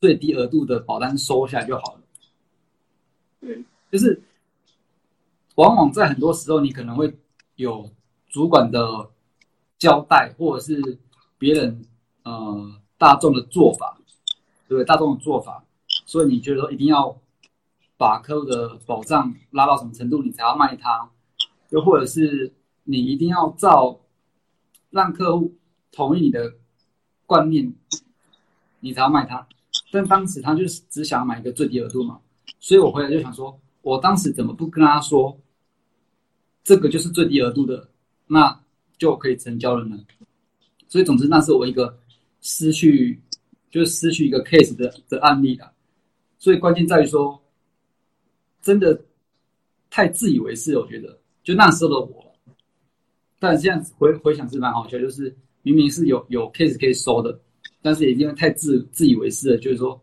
最低额度的保单收下来就好了？嗯，就是往往在很多时候，你可能会有主管的交代，或者是别人呃大众的做法，对不对？大众的做法，所以你觉得说一定要把客户的保障拉到什么程度，你才要卖他？又或者是？你一定要照让客户同意你的观念，你才要卖他。但当时他就是只想买一个最低额度嘛，所以我回来就想说，我当时怎么不跟他说，这个就是最低额度的，那就可以成交了呢？所以总之，那是我一个失去，就是失去一个 case 的的案例的。所以关键在于说，真的太自以为是，我觉得就那时候的我。但这样子回回想是蛮好笑，就是明明是有有 case 可以收的，但是也因为太自自以为是了，就是说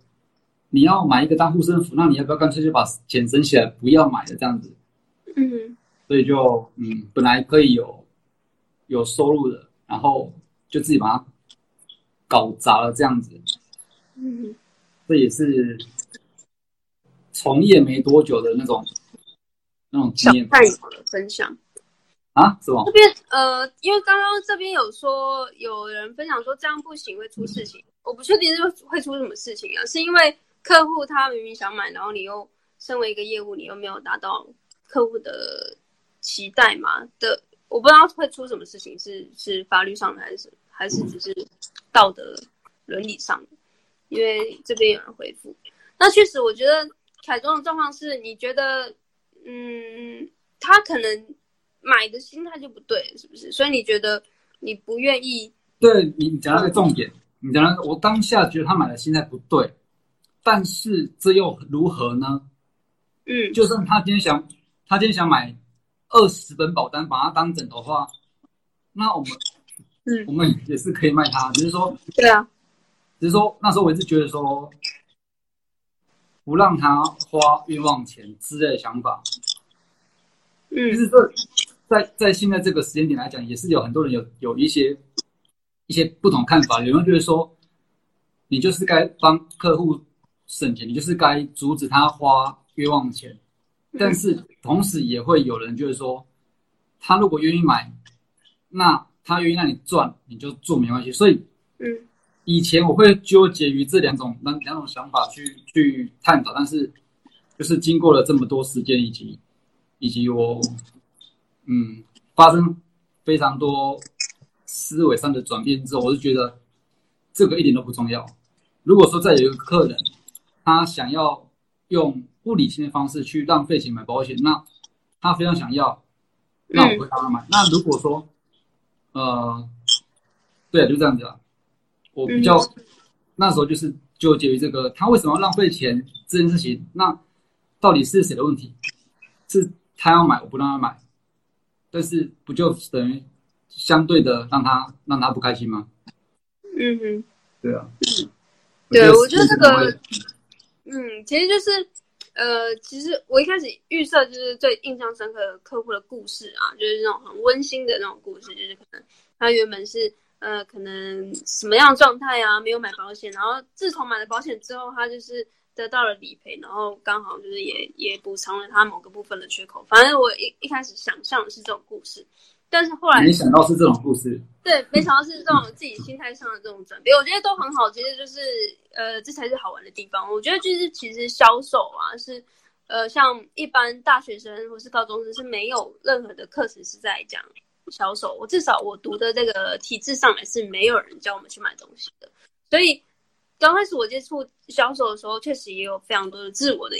你要买一个当护身符，那你要不要干脆就把钱省起来，不要买了这样子？嗯，所以就嗯，本来可以有有收入的，然后就自己把它搞砸了这样子。嗯，这也是从业没多久的那种那种经验。太好了，分享。啊，是吗？这边呃，因为刚刚这边有说有人分享说这样不行会出事情，嗯、我不确定是会出什么事情啊，是因为客户他明明想买，然后你又身为一个业务，你又没有达到客户的期待嘛的，我不知道会出什么事情，是是法律上的还是还是只是道德伦理上的？因为这边有人回复，那确实我觉得凯中的状况是，你觉得嗯，他可能。买的心态就不对，是不是？所以你觉得你不愿意？对，你你讲那个重点，你讲那个，我当下觉得他买的心态不对，但是这又如何呢？嗯，就算他今天想，他今天想买二十本保单，把它当枕头话，那我们，嗯，我们也是可以卖他，只是说，对啊，只是说那时候我一直觉得说，不让他花冤枉钱之类的想法，嗯，就是这。在在现在这个时间点来讲，也是有很多人有有一些一些不同看法。有人觉得说，你就是该帮客户省钱，你就是该阻止他花冤枉钱。但是同时也会有人就是说，他如果愿意买，那他愿意让你赚，你就做没关系。所以，嗯，以前我会纠结于这两种两两种想法去去探讨，但是就是经过了这么多时间以及以及我。嗯，发生非常多思维上的转变之后，我就觉得这个一点都不重要。如果说再有一个客人，他想要用不理性的方式去浪费钱买保险，那他非常想要，那我会帮他买。那如果说，呃，对，就这样子啊。我比较、嗯、那时候就是纠结于这个，他为什么要浪费钱这件事情？那到底是谁的问题？是他要买，我不让他买，但是不就等于相对的让他让他不开心吗？嗯哼，对啊。对，我觉得这个，嗯，其实就是。呃，其实我一开始预设就是最印象深刻的客户的故事啊，就是那种很温馨的那种故事，就是可能他原本是呃，可能什么样的状态啊，没有买保险，然后自从买了保险之后，他就是得到了理赔，然后刚好就是也也补偿了他某个部分的缺口。反正我一一开始想象的是这种故事。但是后来没想到是这种故事，对，没想到是这种自己心态上的这种转变，我觉得都很好。其实就是，呃，这才是好玩的地方。我觉得就是，其实销售啊，是，呃，像一般大学生或是高中生是没有任何的课程是在讲销售。我至少我读的这个体制上来是没有人教我们去买东西的。所以刚开始我接触销售的时候，确实也有非常多的自我的。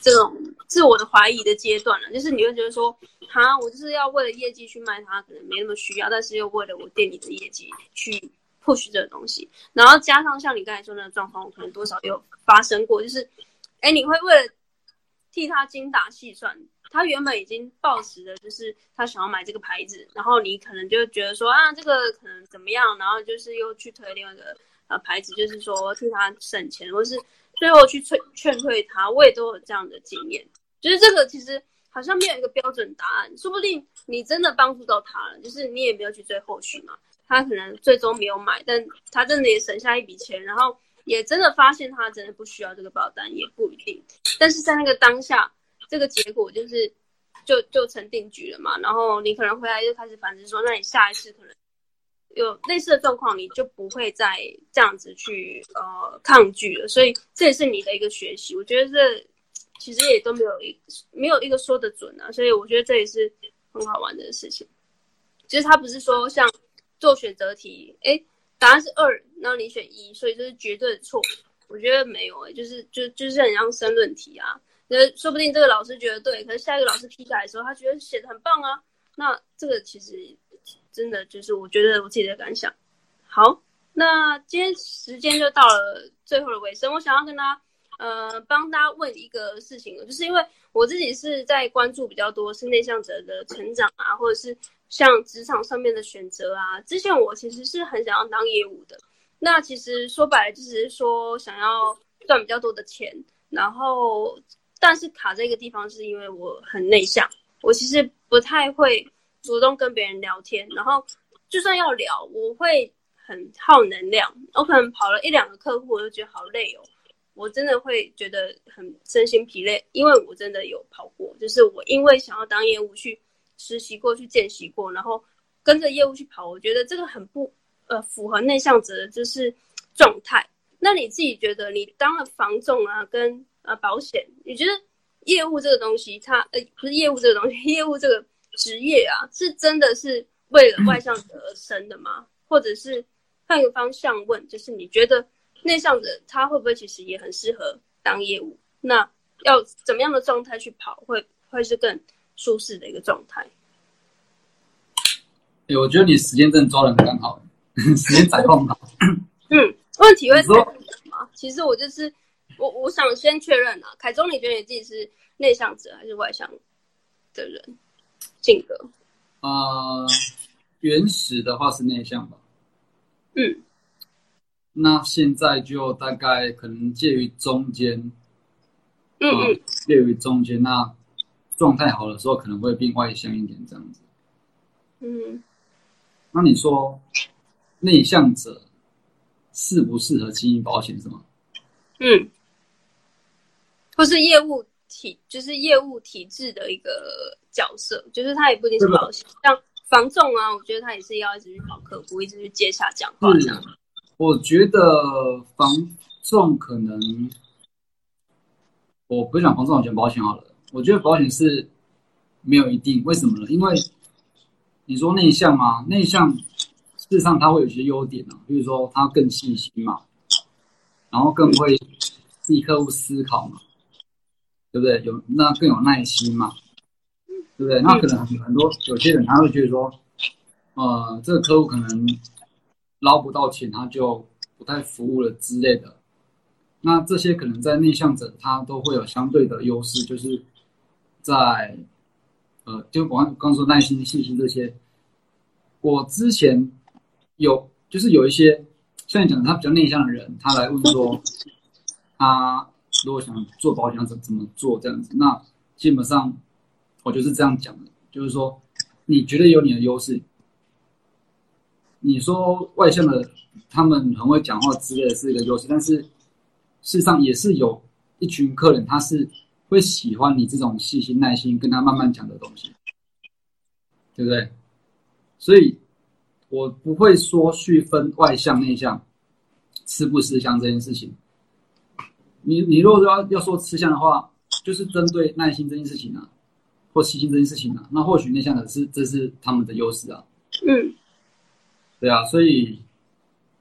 这种自我的怀疑的阶段了，就是你会觉得说，哈，我就是要为了业绩去卖它，可能没那么需要，但是又为了我店里的业绩去 push 这个东西，然后加上像你刚才说那个状况，我可能多少有发生过，就是，哎，你会为了替他精打细算，他原本已经抱持的就是他想要买这个牌子，然后你可能就觉得说啊，这个可能怎么样，然后就是又去推另外一个呃牌子，就是说替他省钱，或是。最后去劝劝退他，我也都有这样的经验。就是这个其实好像没有一个标准答案，说不定你真的帮助到他了，就是你也没有去追后续嘛。他可能最终没有买，但他真的也省下一笔钱，然后也真的发现他真的不需要这个保单，也不一定。但是在那个当下，这个结果就是就就成定局了嘛。然后你可能回来就开始反思说，那你下一次可能。有类似的状况，你就不会再这样子去呃抗拒了。所以这也是你的一个学习。我觉得这其实也都没有一没有一个说的准啊。所以我觉得这也是很好玩的事情。其实它不是说像做选择题，诶，答案是二，然后你选一，所以这是绝对的错。我觉得没有诶，就是就就是很像申论题啊。呃说不定这个老师觉得对，可是下一个老师批改的时候，他觉得写的很棒啊。那这个其实。真的就是我觉得我自己的感想。好，那今天时间就到了最后的尾声，我想要跟大家呃帮大家问一个事情，就是因为我自己是在关注比较多是内向者的成长啊，或者是像职场上面的选择啊。之前我其实是很想要当业务的，那其实说白了就是说想要赚比较多的钱，然后但是卡这个地方是因为我很内向，我其实不太会。主动跟别人聊天，然后就算要聊，我会很耗能量。我可能跑了一两个客户，我就觉得好累哦。我真的会觉得很身心疲累，因为我真的有跑过，就是我因为想要当业务去实习过去见习过，然后跟着业务去跑，我觉得这个很不呃符合内向者的就是状态。那你自己觉得，你当了房总啊，跟呃保险，你觉得业务这个东西它，它呃不是业务这个东西，业务这个。职业啊，是真的是为了外向者而生的吗？嗯、或者是换个方向问，就是你觉得内向者他会不会其实也很适合当业务？那要怎么样的状态去跑，会会是更舒适的一个状态？哎、欸，我觉得你时间真的抓得很刚好，时间掌控好。嗯，问题会是什么？其实我就是我，我想先确认啊，凯中，你觉得你自己是内向者还是外向的人？性格，呃，原始的话是内向吧。嗯，那现在就大概可能介于中间。嗯嗯，介于中间，那状态好的时候可能会变外向一点，这样子。嗯，那你说内向者适不适合经营保险是吗？嗯，或是业务体，就是业务体制的一个。角色就是他也不一定是保险，像房仲啊，我觉得他也是要一直去跑客户，一直去接洽讲话这样。我觉得房仲可能，我不讲房仲，我讲保险好了。我觉得保险是没有一定，为什么呢？因为你说内向嘛，内向事实上他会有些优点啊，比如说他更细心嘛，然后更会替客户思考嘛。对不对？有那更有耐心嘛，对不对？那可能很多有些人他会觉得说，呃，这个客户可能捞不到钱，他就不太服务了之类的。那这些可能在内向者他都会有相对的优势，就是在呃，就我刚刚说耐心、细心这些，我之前有就是有一些。像你讲的，他比较内向的人，他来问说，他如果想做保险，怎怎么做这样子？那基本上，我就是这样讲的，就是说，你觉得有你的优势。你说外向的他们很会讲话之类的是一个优势，但是事实上也是有一群客人，他是会喜欢你这种细心、耐心跟他慢慢讲的东西，对不对？所以。我不会说去分外向内向，吃不吃香这件事情。你你如果要要说吃相的话，就是针对耐心这件事情啊，或细心这件事情啊，那或许内向的是这是他们的优势啊。嗯，对啊，所以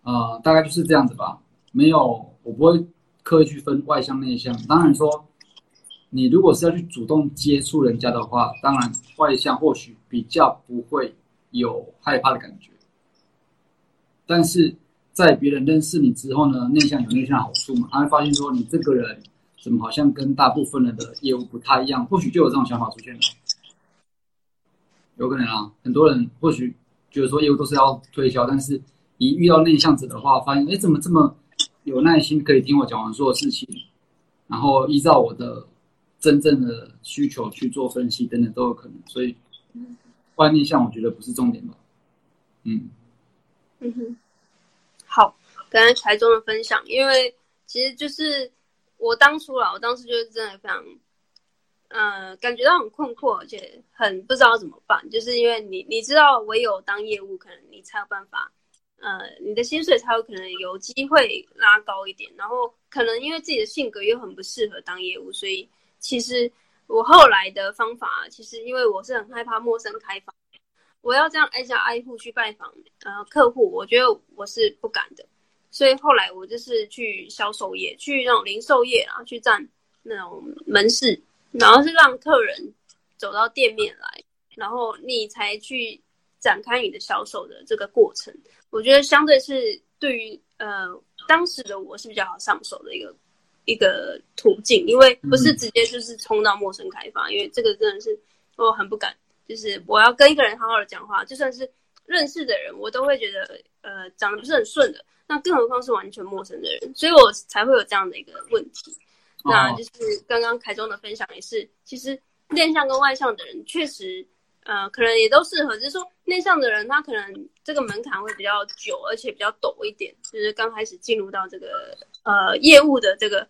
呃，大概就是这样子吧。没有，我不会刻意去分外向内向。当然说，你如果是要去主动接触人家的话，当然外向或许比较不会有害怕的感觉。但是在别人认识你之后呢，内向有内向的好处嘛，他会发现说你这个人怎么好像跟大部分人的业务不太一样，或许就有这种想法出现了。有可能啊，很多人或许觉得说业务都是要推销，但是一遇到内向者的话，发现哎，怎么这么有耐心，可以听我讲完所有事情，然后依照我的真正的需求去做分析等等都有可能。所以外内向我觉得不是重点吧，嗯。嗯哼，刚才台中的分享，因为其实就是我当初啊，我当时就是真的非常，呃，感觉到很困惑，而且很不知道怎么办，就是因为你你知道，唯有当业务，可能你才有办法，呃，你的薪水才有可能有机会拉高一点，然后可能因为自己的性格又很不适合当业务，所以其实我后来的方法，其实因为我是很害怕陌生开发。我要这样挨家挨户去拜访呃客户，我觉得我是不敢的，所以后来我就是去销售业，去那种零售业啊，去占那种门市，然后是让客人走到店面来，然后你才去展开你的销售的这个过程。我觉得相对是对于呃当时的我是比较好上手的一个一个途径，因为不是直接就是冲到陌生开发，因为这个真的是我很不敢。就是我要跟一个人好好的讲话，就算是认识的人，我都会觉得呃讲的不是很顺的。那更何况是完全陌生的人，所以我才会有这样的一个问题。哦、那就是刚刚凯中的分享也是，其实内向跟外向的人确实呃可能也都适合，就是说内向的人他可能这个门槛会比较久，而且比较陡一点。就是刚开始进入到这个呃业务的这个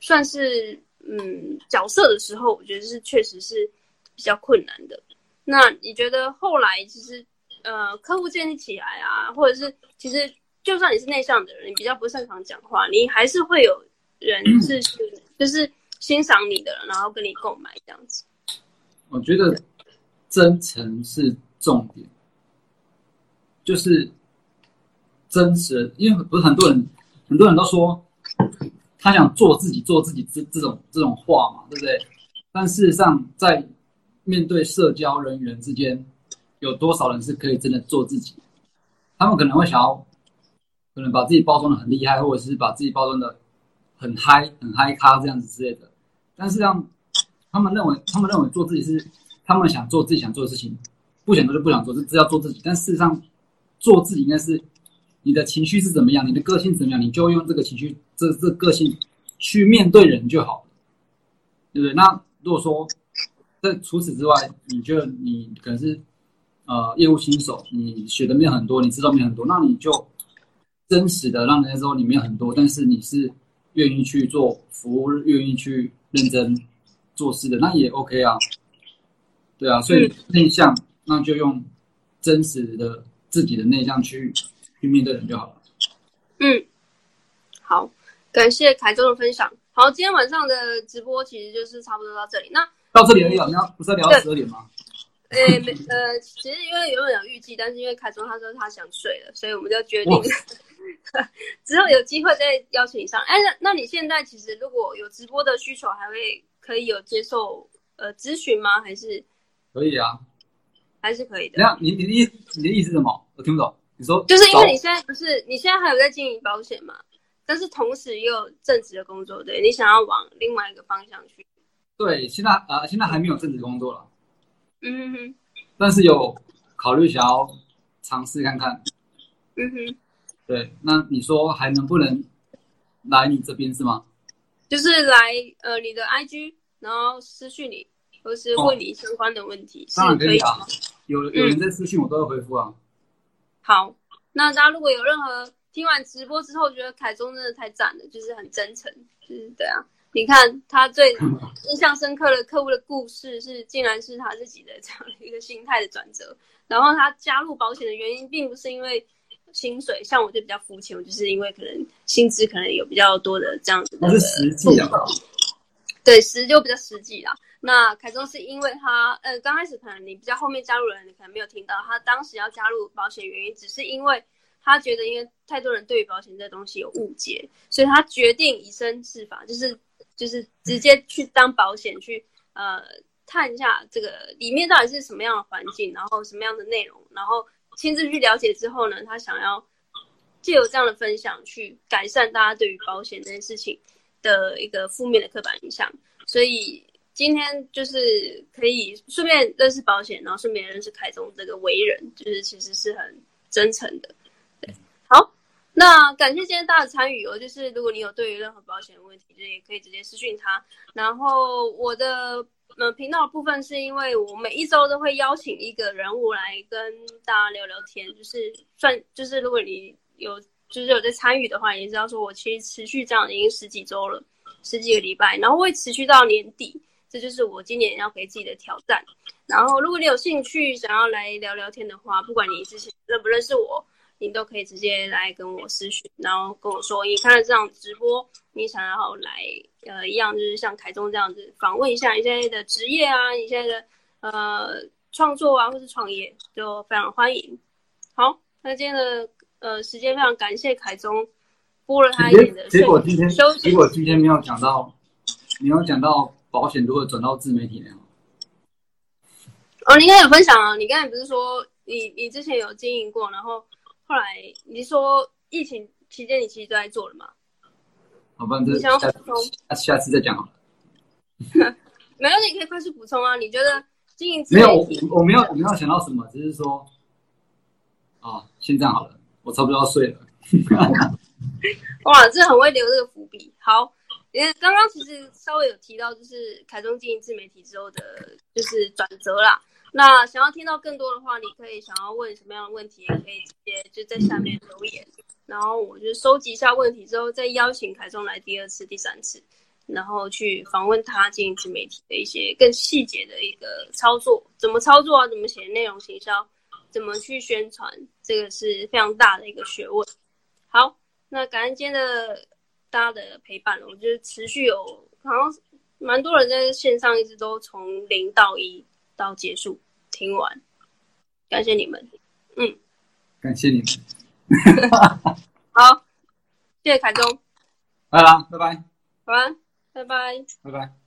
算是嗯角色的时候，我觉得是确实是。比较困难的，那你觉得后来其实，呃，客户建立起来啊，或者是其实就算你是内向的人，你比较不擅长讲话，你还是会有人是 就是欣赏你的，然后跟你购买这样子。我觉得真诚是重点，就是真实，因为不是很多人，很多人都说他想做自己，做自己这这种这种话嘛，对不对？但事实上在面对社交人员之间，有多少人是可以真的做自己？他们可能会想要，可能把自己包装的很厉害，或者是把自己包装的很嗨、很嗨咖这样子之类的。但是让他们认为，他们认为做自己是他们想做自己想做的事情，不想做就不想做，就只要做自己。但事实上，做自己应该是你的情绪是怎么样，你的个性怎么样，你就用这个情绪、这这个性去面对人就好，对不对？那如果说，但除此之外，你觉得你可能是呃业务新手，你学的面很多，你知道面很多，那你就真实的让人家说你面很多，但是你是愿意去做服务，愿意去认真做事的，那也 OK 啊。对啊，所以内向，那就用真实的自己的内向去去面对人就好了。嗯，好，感谢凯中的分享。好，今天晚上的直播其实就是差不多到这里。那到这里而已，你要不是要聊到十二点吗？诶、欸，没呃，其实因为原本有预计，但是因为凯中他说他想睡了，所以我们就决定 之后有机会再邀请你上。哎、欸，那那你现在其实如果有直播的需求，还会可以有接受呃咨询吗？还是可以啊，还是可以的。那你你的意你的意思是什么？我听不懂。你说就是因为你现在不是你现在还有在经营保险嘛？但是同时也有正职的工作，对，你想要往另外一个方向去。对，现在呃现在还没有正职工作了。嗯哼。但是有考虑想要尝试看看。嗯哼。对，那你说还能不能来你这边是吗？就是来呃你的 IG，然后私讯你，或是问你相关的问题，当然可以啊。有有人在私讯我都会回复啊。好，那大家如果有任何听完直播之后觉得凯中真的太赞了，就是很真诚，就是对啊。你看他最 印象深刻的客户的故事是，竟然是他自己的这样的一个心态的转折。然后他加入保险的原因，并不是因为薪水，像我就比较肤浅，我就是因为可能薪资可能有比较多的这样子的。那是实际啊。对，实就比较实际啦。那凯中是因为他，呃，刚开始可能你比较后面加入人，你可能没有听到他当时要加入保险原因，只是因为他觉得因为太多人对于保险这东西有误解，所以他决定以身试法，就是就是直接去当保险去呃探一下这个里面到底是什么样的环境，然后什么样的内容，然后亲自去了解之后呢，他想要借由这样的分享去改善大家对于保险这件事情的一个负面的刻板印象，所以。今天就是可以顺便认识保险，然后顺便认识凯中这个为人，就是其实是很真诚的。对，好，那感谢今天大家的参与哦。就是如果你有对于任何保险的问题，就也可以直接私讯他。然后我的呃频道的部分是因为我每一周都会邀请一个人物来跟大家聊聊天，就是算就是如果你有就是有在参与的话，也知道说我其实持续这样已经十几周了，十几个礼拜，然后会持续到年底。这就是我今年要给自己的挑战。然后，如果你有兴趣想要来聊聊天的话，不管你之前认不认识我，你都可以直接来跟我私讯，然后跟我说你看了这样直播，你想要来呃一样，就是像凯中这样子访问一下你现在的职业啊，你现在的呃创作啊，或是创业，就非常欢迎。好，那今天的呃时间非常感谢凯中播了他一点的结果今天结果今天没有讲到，没有讲到。保险如何转到自媒体呢？哦，你应该有分享啊！你刚才不是说你你之前有经营过，然后后来你说疫情期间你其实都在做了吗？好吧，你想要补充？下下次再讲好了。没有，你可以快速补充啊！你觉得经营没有？我我没有我没有想到什么，只是说哦，先这样好了，我差不多要睡了。哇，这很会留这个伏笔。好。因为刚刚其实稍微有提到，就是凯中经营自媒体之后的，就是转折啦。那想要听到更多的话，你可以想要问什么样的问题，也可以直接就在下面留言，然后我就收集一下问题之后，再邀请凯中来第二次、第三次，然后去访问他经营自媒体的一些更细节的一个操作，怎么操作啊？怎么写内容行销？怎么去宣传？这个是非常大的一个学问。好，那感恩今天的。大家的陪伴，我觉得持续有好像蛮多人在线上一直都从零到一到结束听完，感谢你们，嗯，感谢你们，好，谢谢凯中，拜啦，拜拜，晚安，拜拜，拜拜。